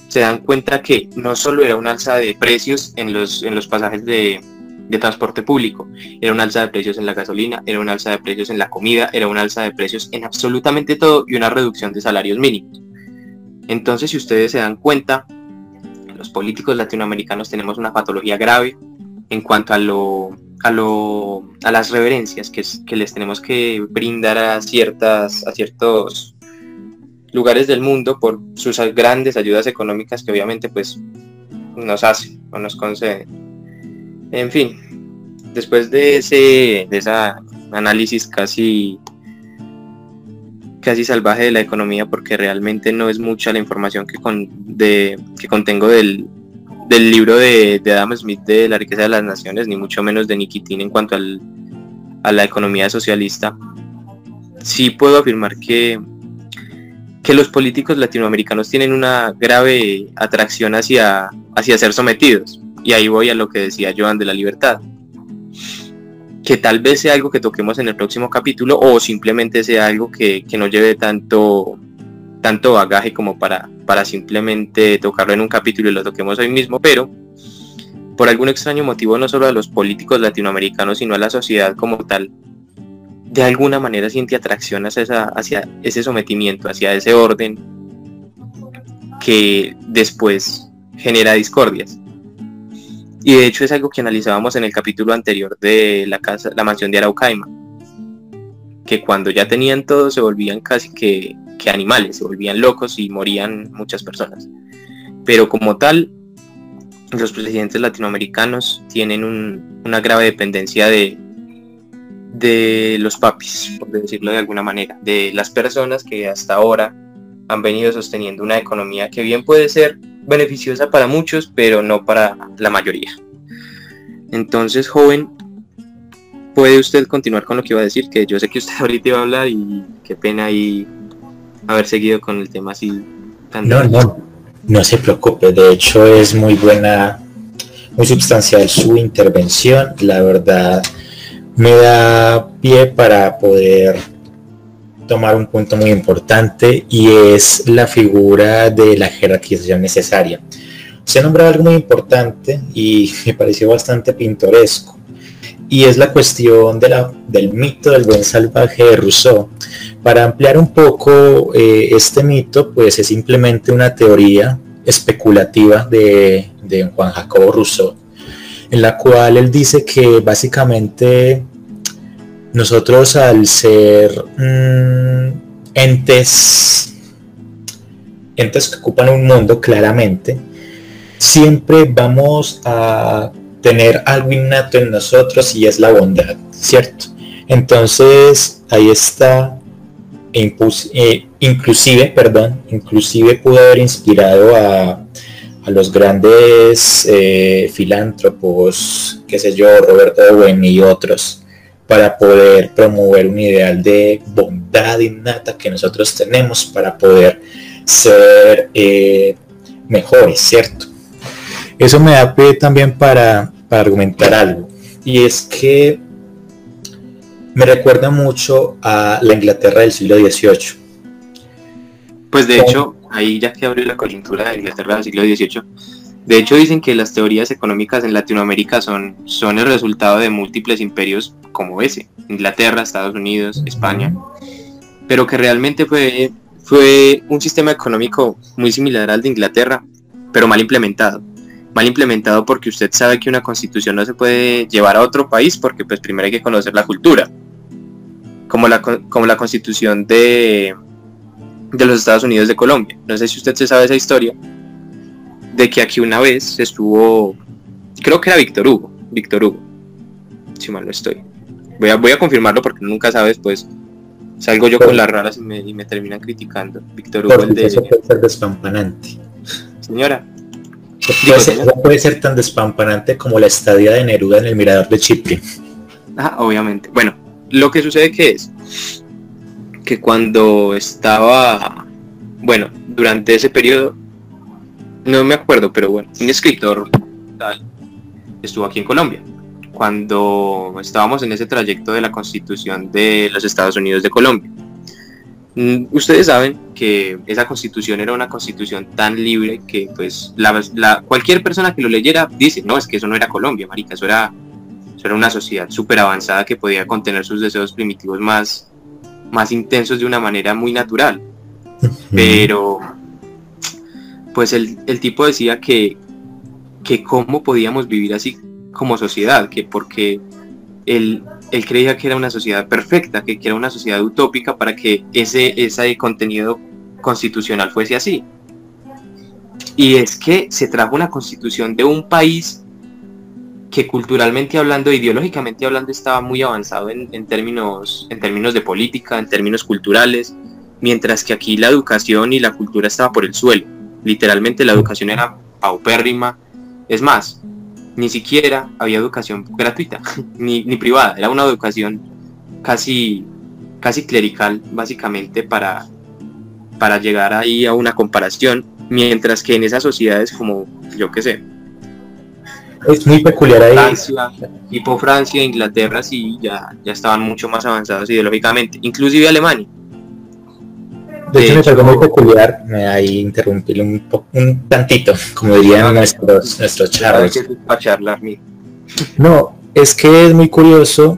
se dan cuenta que no solo era un alza de precios en los, en los pasajes de, de transporte público, era un alza de precios en la gasolina, era un alza de precios en la comida, era un alza de precios en absolutamente todo y una reducción de salarios mínimos. Entonces, si ustedes se dan cuenta, los políticos latinoamericanos tenemos una patología grave en cuanto a lo a, lo, a las reverencias que, que, les tenemos que brindar a, ciertas, a ciertos lugares del mundo por sus grandes ayudas económicas que obviamente pues nos hacen o nos conceden. En fin, después de ese de esa análisis casi casi salvaje de la economía porque realmente no es mucha la información que, con, de, que contengo del, del libro de, Adam Smith de La riqueza de las naciones, ni mucho menos de Nikitin en cuanto al, a la economía socialista, sí puedo afirmar que, que los políticos latinoamericanos tienen una grave atracción hacia, hacia ser sometidos. Y ahí voy a lo que decía Joan de la libertad. Que tal vez sea algo que toquemos en el próximo capítulo o simplemente sea algo que, que no lleve tanto, tanto bagaje como para, para simplemente tocarlo en un capítulo y lo toquemos hoy mismo, pero por algún extraño motivo no solo a los políticos latinoamericanos, sino a la sociedad como tal, de alguna manera siente atracción hacia, ese sometimiento, hacia ese orden que después genera discordias. Y de hecho es algo que analizábamos en el capítulo anterior de la casa, la mansión de Araucaima, que cuando ya tenían todo se volvían casi que que animales, se volvían locos y morían muchas personas. Pero como tal, los presidentes latinoamericanos tienen una grave dependencia de, de los papis, por decirlo de alguna manera, de las personas que hasta ahora han venido sosteniendo una economía que bien puede ser beneficiosa para muchos, pero no para la mayoría. Entonces, joven, puede usted continuar con lo que iba a decir, que yo sé que usted <laughs> ahorita iba a hablar y qué pena y haber seguido con el tema así tan... No, no, no se preocupe, de hecho es muy buena, muy sustancial su intervención, la verdad me da pie para poder tomar un punto muy importante y es la figura de la jerarquización necesaria. Se nombra algo muy importante y <laughs> me pareció bastante pintoresco y es la cuestión de la, del mito del buen salvaje de Rousseau. Para ampliar un poco eh, este mito, pues es simplemente una teoría especulativa de, Juan Jacobo Rousseau, en la cual él dice que básicamente nosotros al ser mm, entes, entes que ocupan un mundo claramente, siempre vamos a tener algo innato en nosotros y es la bondad, ¿cierto? Entonces ahí está, eh, inclusive, perdón, inclusive pudo haber inspirado a, los grandes eh, filántropos, qué sé yo, Robert Owen y otros, para poder promover un ideal de bondad innata que nosotros tenemos para poder ser eh, mejores, ¿cierto? Eso me da pie también para, argumentar algo. Y es que me recuerda mucho a la Inglaterra del siglo XVIII. Pues de hecho, ahí ya que abrió la coyuntura de Inglaterra del siglo XVIII, de hecho dicen que las teorías económicas en Latinoamérica son, son el resultado de múltiples imperios como ese, Inglaterra, Estados Unidos, España, pero que realmente fue, fue un sistema económico muy similar al de Inglaterra, pero mal implementado. Mal implementado porque usted sabe que una constitución no se puede llevar a otro país porque pues primero hay que conocer la cultura. Como la, como la constitución de, de los Estados Unidos de Colombia. No sé si usted se sabe esa historia, de que aquí una vez estuvo, creo que era Víctor Hugo, Víctor Hugo, si mal no estoy. Voy a, voy a confirmarlo porque nunca sabes, pues salgo yo con las raras y me, terminan criticando. Víctor Hugo, el de... Eso puede ser despampanante. Señora. no puede ser tan despampanante como la estadía de Neruda en el Mirador de Chipre. Ah, obviamente. Bueno, lo que sucede que es que cuando estaba, bueno, durante ese periodo, no me acuerdo, pero bueno, un escritor estuvo aquí en Colombia cuando estábamos en ese trayecto de la constitución de los Estados Unidos de Colombia. Mm, ustedes saben que esa constitución era una constitución tan libre que pues la, cualquier persona que lo leyera dice, no, es que eso no era Colombia, marica, eso era, eso era una sociedad súper avanzada que podía contener sus deseos primitivos más, más intensos de una manera muy natural. Pero pues el, el tipo decía que, que cómo podíamos vivir así como sociedad, que porque él, él creía que era una sociedad perfecta, que, era una sociedad utópica para que ese, ese contenido constitucional fuese así. Y es que se trajo una constitución de un país que culturalmente hablando, ideológicamente hablando, estaba muy avanzado en, en, términos, en términos de política, en términos culturales, mientras que aquí la educación y la cultura estaba por el suelo. Literalmente la educación era paupérrima. Es más, ni siquiera había educación gratuita, <laughs> ni, privada, era una educación casi, casi clerical, básicamente, para, para llegar ahí a una comparación, mientras que en esas sociedades como, yo qué sé, es muy peculiar ahí. Francia, tipo Francia, Inglaterra, sí, ya, ya estaban mucho más avanzados ideológicamente, inclusive Alemania. De, hecho, me parece muy peculiar, me ahí interrumpir un, un tantito, como dirían nuestros, nuestros charros. No, es que es muy curioso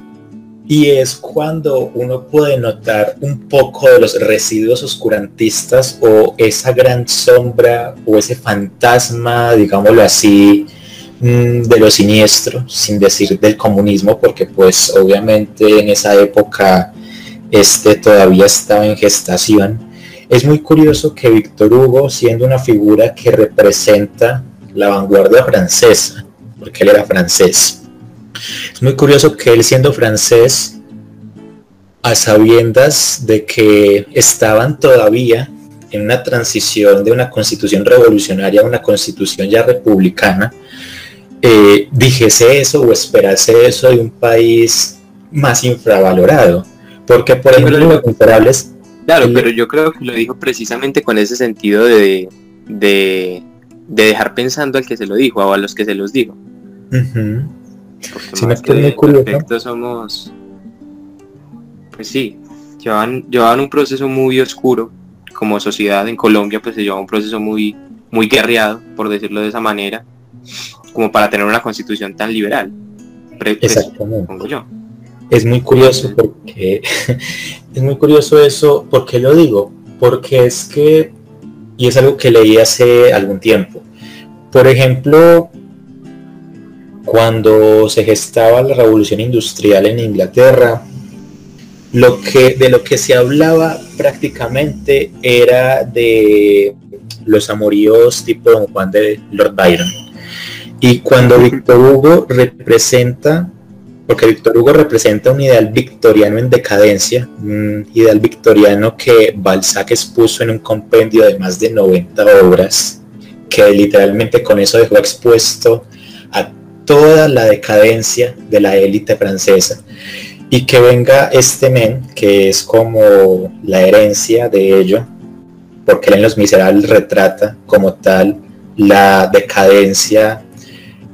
y es cuando uno puede notar un poco de los residuos oscurantistas o esa gran sombra o ese fantasma, digámoslo así, mm, de lo siniestro, sin decir del comunismo, porque pues obviamente en esa época este todavía estaba en gestación es muy curioso que Víctor Hugo, siendo una figura que representa la vanguardia francesa, porque él era francés, es muy curioso que él siendo francés, a sabiendas de que estaban todavía en una transición de una constitución revolucionaria a una constitución ya republicana, eh, dijese eso o esperase eso de un país más infravalorado. Porque, por ejemplo, los Claro, pero yo creo que lo dijo precisamente con ese sentido de, de, dejar pensando al que se lo dijo o a los que se los dijo. si más que, que somos, pues sí, llevan, llevaban un proceso muy oscuro como sociedad en Colombia, pues se llevaba un proceso muy, muy guerreado, por decirlo de esa manera, como para tener una constitución tan liberal. Exactamente. yo es muy curioso porque <laughs> es muy curioso eso, ¿por qué lo digo? Porque es que, y es algo que leí hace algún tiempo, por ejemplo, cuando se gestaba la revolución industrial en Inglaterra, lo que, de lo que se hablaba prácticamente era de los amoríos tipo Don Juan de Lord Byron. Y cuando Víctor Hugo representa porque Víctor Hugo representa un ideal victoriano en decadencia, un ideal victoriano que Balzac expuso en un compendio de más de 90 obras, que literalmente con eso dejó expuesto a toda la decadencia de la élite francesa. Y que venga este men, que es como la herencia de ello, porque él en Los Miserables retrata como tal la decadencia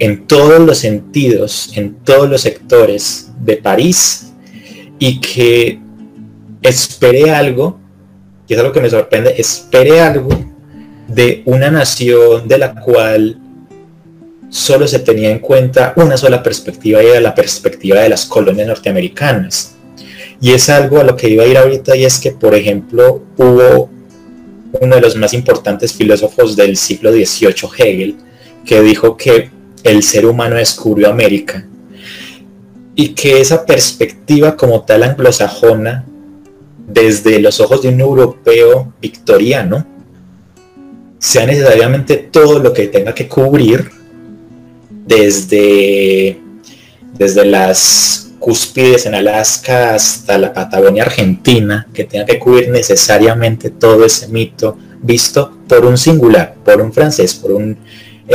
en todos los sentidos, en todos los sectores de París y que espere algo, y es algo que me sorprende, espere algo de una nación de la cual solo se tenía en cuenta una sola perspectiva y era la perspectiva de las colonias norteamericanas. Y es algo a lo que iba a ir ahorita y es que, por ejemplo, hubo uno de los más importantes filósofos del siglo XVIII, Hegel, que dijo que el ser humano descubrió América y que esa perspectiva como tal anglosajona, desde los ojos de un europeo victoriano, sea necesariamente todo lo que tenga que cubrir desde, desde las cúspides en Alaska hasta la Patagonia Argentina, que tenga que cubrir necesariamente todo ese mito visto por un singular, por un francés, por un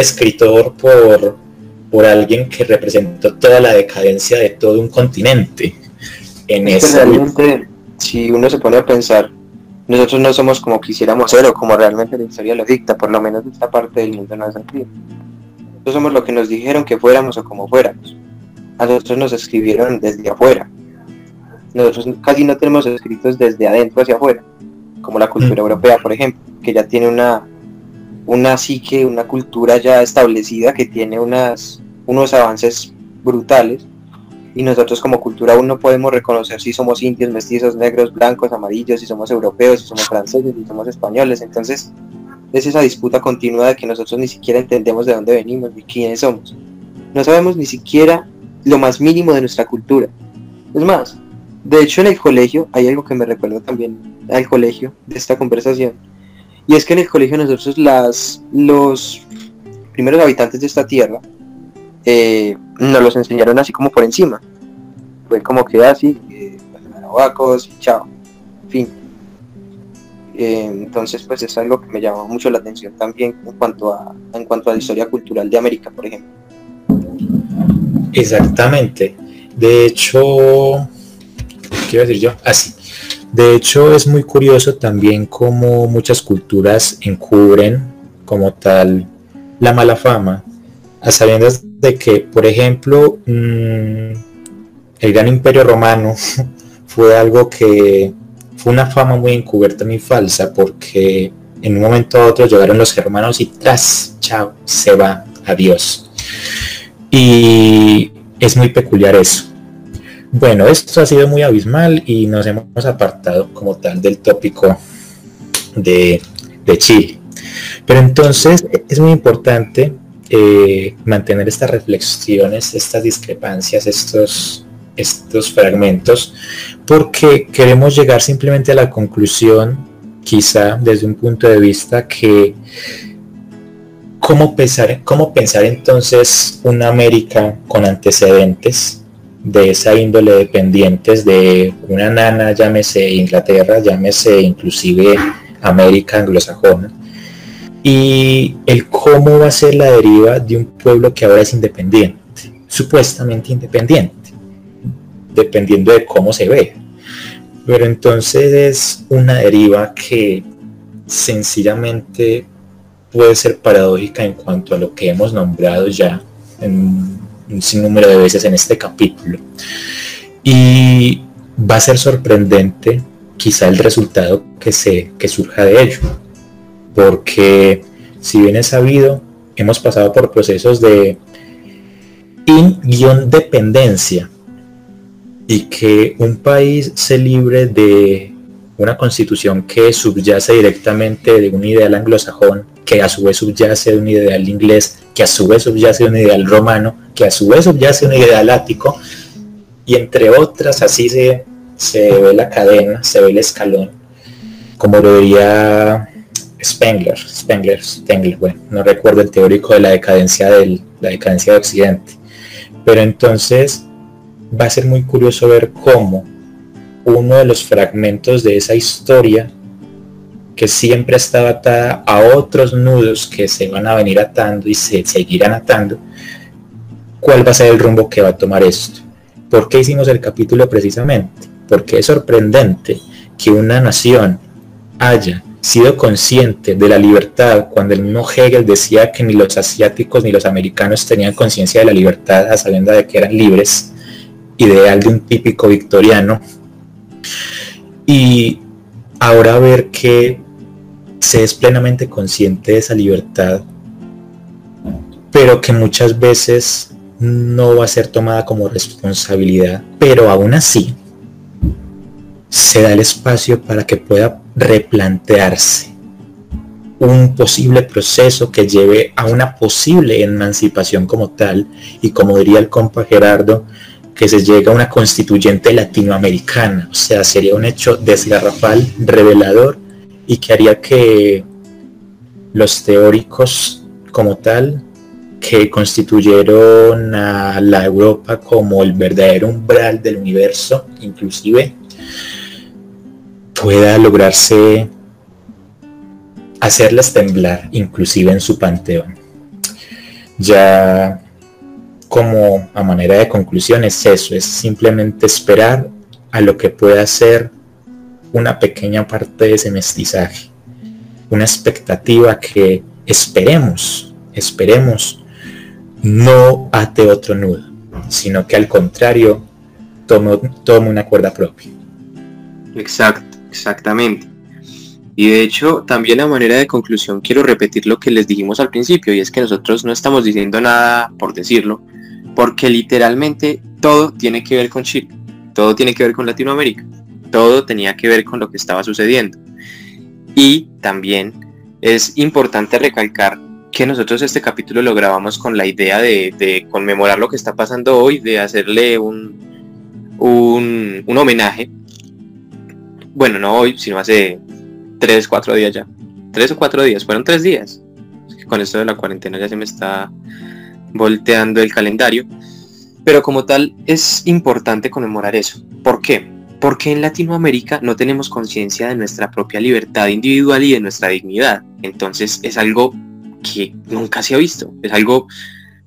escritor, por, por alguien que representó toda la decadencia de todo un continente. En ese realmente, si uno se pone a pensar, nosotros no somos como quisiéramos ser o como realmente la historia lo dicta, por lo menos esta parte del mundo no es así. Nosotros somos lo que nos dijeron que fuéramos o como fuéramos a nosotros nos escribieron desde afuera. Nosotros casi no tenemos escritos desde adentro hacia afuera, como la cultura mm. europea, por ejemplo, que ya tiene una, una psique, una cultura ya establecida, que tiene unas, unos avances brutales, y nosotros como cultura aún no podemos reconocer si somos indios, mestizos, negros, blancos, amarillos, si somos europeos, si somos franceses, si somos españoles. Entonces es esa disputa continua de que nosotros ni siquiera entendemos de dónde venimos ni quiénes somos. No sabemos ni siquiera lo más mínimo de nuestra cultura. Es más, de hecho en el colegio hay algo que me recuerda también al colegio de esta conversación. Y es que en el colegio nosotros las, los primeros habitantes de esta tierra eh, nos los enseñaron así como por encima. Fue como que así, eh, y chao. Fin. Eh, entonces pues es algo que me llamó mucho la atención también en cuanto a, en cuanto a la historia cultural de América, por ejemplo. Exactamente. De hecho, ¿qué iba decir yo? Así. De hecho, es muy curioso también cómo muchas culturas encubren como tal la mala fama, a sabiendas de que, por ejemplo, mm, el gran imperio romano <laughs> fue algo que fue una fama muy encubierta, muy falsa, porque en un momento a otro llegaron los germanos y tras, chao, se va, adiós. Y es muy peculiar eso. Bueno, esto ha sido muy abismal y nos hemos apartado como tal del tópico de, Chile. Pero entonces es muy importante eh, mantener estas reflexiones, estas discrepancias, estos, estos fragmentos, porque queremos llegar simplemente a la conclusión, quizá desde un punto de vista que ¿Cómo pensar, ¿Cómo pensar entonces una América con antecedentes de esa índole dependientes de una nana, llámese Inglaterra, llámese inclusive América anglosajona? Y el cómo va a ser la deriva de un pueblo que ahora es independiente, supuestamente independiente, dependiendo de cómo se ve. Pero entonces es una deriva que sencillamente puede ser paradójica en cuanto a lo que hemos nombrado ya en un sinnúmero de veces en este capítulo. Y va a ser sorprendente quizá el resultado que, se, que surja de ello. Porque si bien es sabido, hemos pasado por procesos de in-dependencia y que un país se libre de una constitución que subyace directamente de un ideal anglosajón que a su vez subyace de un ideal inglés, que a su vez subyace un ideal romano, que a su vez subyace un ideal ático, y entre otras así se, se ve la cadena, se ve el escalón, como lo diría Spengler, Spengler, Spengler, bueno, no recuerdo el teórico de la decadencia del, la decadencia de Occidente, pero entonces va a ser muy curioso ver cómo uno de los fragmentos de esa historia que siempre está atada a otros nudos que se van a venir atando y se seguirán atando, ¿cuál va a ser el rumbo que va a tomar esto? ¿Por qué hicimos el capítulo precisamente? Porque es sorprendente que una nación haya sido consciente de la libertad cuando el mismo Hegel decía que ni los asiáticos ni los americanos tenían conciencia de la libertad a sabiendo de que eran libres, ideal de un típico victoriano. Y ahora ver que se es plenamente consciente de esa libertad, pero que muchas veces no va a ser tomada como responsabilidad, pero aún así se da el espacio para que pueda replantearse un posible proceso que lleve a una posible emancipación como tal y como diría el compa Gerardo, que se llegue a una constituyente latinoamericana, o sea, sería un hecho desgarrafal, revelador y que haría que los teóricos como tal que constituyeron a la Europa como el verdadero umbral del universo, inclusive, pueda lograrse hacerlas temblar, inclusive en su panteón. Ya como a manera de conclusión es eso, es simplemente esperar a lo que pueda ser una pequeña parte de ese mestizaje, una expectativa que esperemos, esperemos no ate otro nudo, sino que al contrario tome, tome una cuerda propia. Exacto, exactamente. Y de hecho, también a manera de conclusión quiero repetir lo que les dijimos al principio, y es que nosotros no estamos diciendo nada por decirlo, porque literalmente todo tiene que ver con Chile, todo tiene que ver con Latinoamérica, todo tenía que ver con lo que estaba sucediendo. Y también es importante recalcar que nosotros este capítulo lo grabamos con la idea de, conmemorar lo que está pasando hoy, de hacerle un, un, homenaje. Bueno, no hoy, sino hace tres, cuatro días ya. Tres o cuatro días, fueron tres días. Con esto de la cuarentena ya se me está volteando el calendario. Pero como tal es importante conmemorar eso. ¿Por qué? Porque en Latinoamérica no tenemos conciencia de nuestra propia libertad individual y de nuestra dignidad. Entonces es algo que nunca se ha visto. Es algo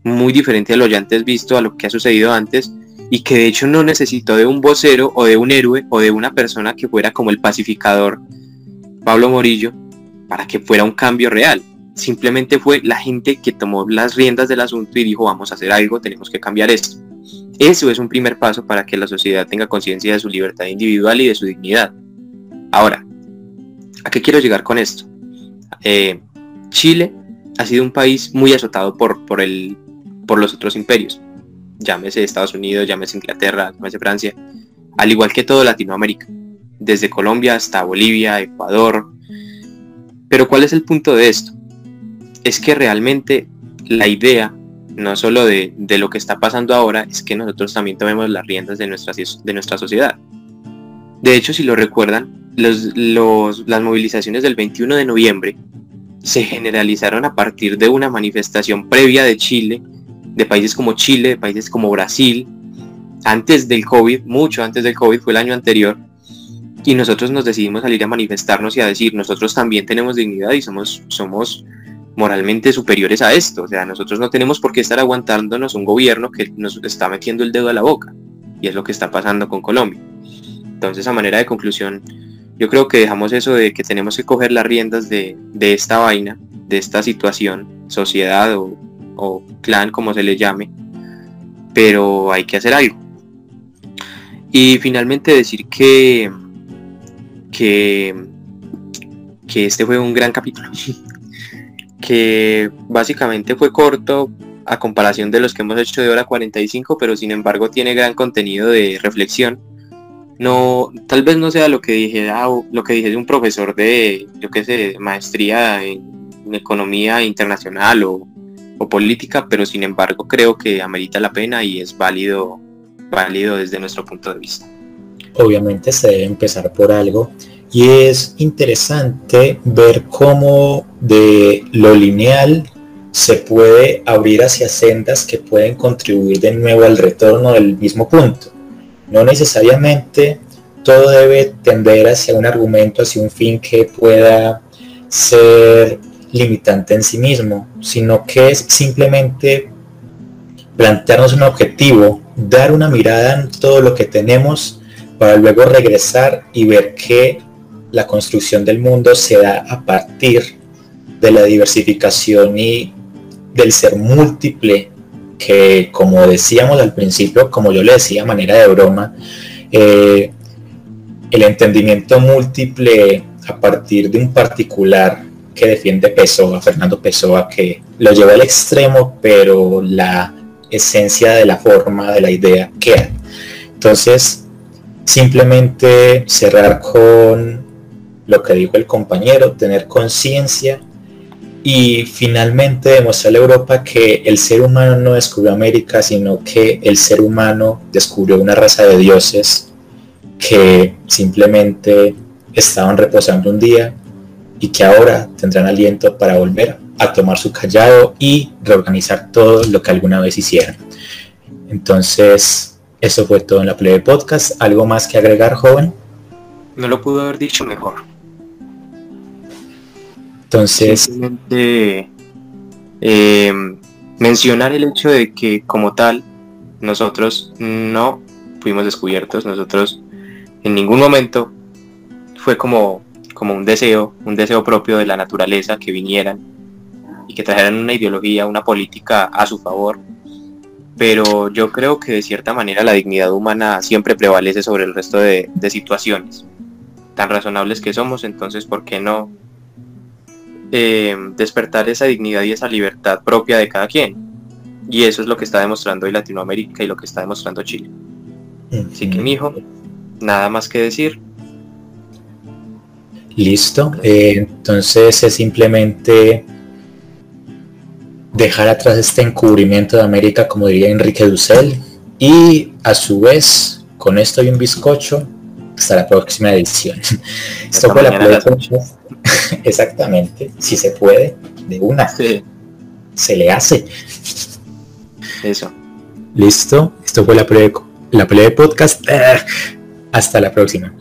muy diferente a lo ya antes visto, a lo que ha sucedido antes y que de hecho no necesitó de un vocero o de un héroe o de una persona que fuera como el pacificador Pablo Morillo para que fuera un cambio real. Simplemente fue la gente que tomó las riendas del asunto y dijo vamos a hacer algo, tenemos que cambiar esto. Eso es un primer paso para que la sociedad tenga conciencia de su libertad individual y de su dignidad. Ahora, ¿a qué quiero llegar con esto? Eh, Chile ha sido un país muy azotado por, por, el, por los otros imperios. Llámese Estados Unidos, llámese Inglaterra, llámese Francia, al igual que todo Latinoamérica desde Colombia hasta Bolivia, Ecuador. Pero ¿cuál es el punto de esto? Es que realmente la idea, no solo de, lo que está pasando ahora, es que nosotros también tomemos las riendas de nuestra, de nuestra sociedad. De hecho, si lo recuerdan, las movilizaciones del 21 de noviembre se generalizaron a partir de una manifestación previa de Chile, de países como Chile, de países como Brasil, antes del COVID, mucho antes del COVID, fue el año anterior, y nosotros nos decidimos salir a manifestarnos y a decir, nosotros también tenemos dignidad y somos, somos moralmente superiores a esto. O sea, nosotros no tenemos por qué estar aguantándonos un gobierno que nos está metiendo el dedo a la boca. Y es lo que está pasando con Colombia. Entonces, a manera de conclusión, yo creo que dejamos eso de que tenemos que coger las riendas de, esta vaina, de esta situación, sociedad o, o clan, como se le llame, pero hay que hacer algo. Y finalmente decir que que, que este fue un gran capítulo, <laughs> que básicamente fue corto a comparación de los que hemos hecho de hora 45, pero sin embargo tiene gran contenido de reflexión. No, tal vez no sea lo que dije, ah, lo que dije de un profesor de, yo qué sé, maestría en, economía internacional o, o, política, pero sin embargo creo que amerita la pena y es válido, válido desde nuestro punto de vista obviamente se debe empezar por algo y es interesante ver cómo de lo lineal se puede abrir hacia sendas que pueden contribuir de nuevo al retorno del mismo punto. No necesariamente todo debe tender hacia un argumento, hacia un fin que pueda ser limitante en sí mismo, sino que es simplemente plantearnos un objetivo, dar una mirada en todo lo que tenemos para luego regresar y ver que la construcción del mundo se da a partir de la diversificación y del ser múltiple que como decíamos al principio, como yo le decía a manera de broma, eh, el entendimiento múltiple a partir de un particular que defiende Pessoa, Fernando Pessoa, que lo lleva al extremo, pero la esencia de la forma, de la idea queda. Entonces, simplemente cerrar con lo que dijo el compañero, tener conciencia y finalmente demostrarle a Europa que el ser humano no descubrió América, sino que el ser humano descubrió una raza de dioses que simplemente estaban reposando un día y que ahora tendrán aliento para volver a tomar su callado y reorganizar todo lo que alguna vez hicieron. Entonces, eso fue todo en la Play de Podcast. ¿Algo más que agregar, joven? No lo pudo haber dicho mejor. Entonces, eh, mencionar el hecho de que como tal nosotros no fuimos descubiertos, nosotros en ningún momento fue como, como un deseo, un deseo propio de la naturaleza que vinieran y que trajeran una ideología, una política a su favor. Pero yo creo que de cierta manera la dignidad humana siempre prevalece sobre el resto de, situaciones. Tan razonables que somos, entonces, ¿por qué no eh, despertar esa dignidad y esa libertad propia de cada quien. Y eso es lo que está demostrando hoy Latinoamérica y lo que está demostrando Chile. Así que, mi hijo, nada más que decir. Listo. Eh, entonces es simplemente dejar atrás este encubrimiento de América, como diría Enrique Dussel, y a su vez, con esto y un bizcocho, hasta la próxima edición. <laughs> Esto fue la <laughs> Exactamente, si se puede, de una. Se le hace. Eso. Listo, esto fue la pelea, la de podcast. Hasta la próxima.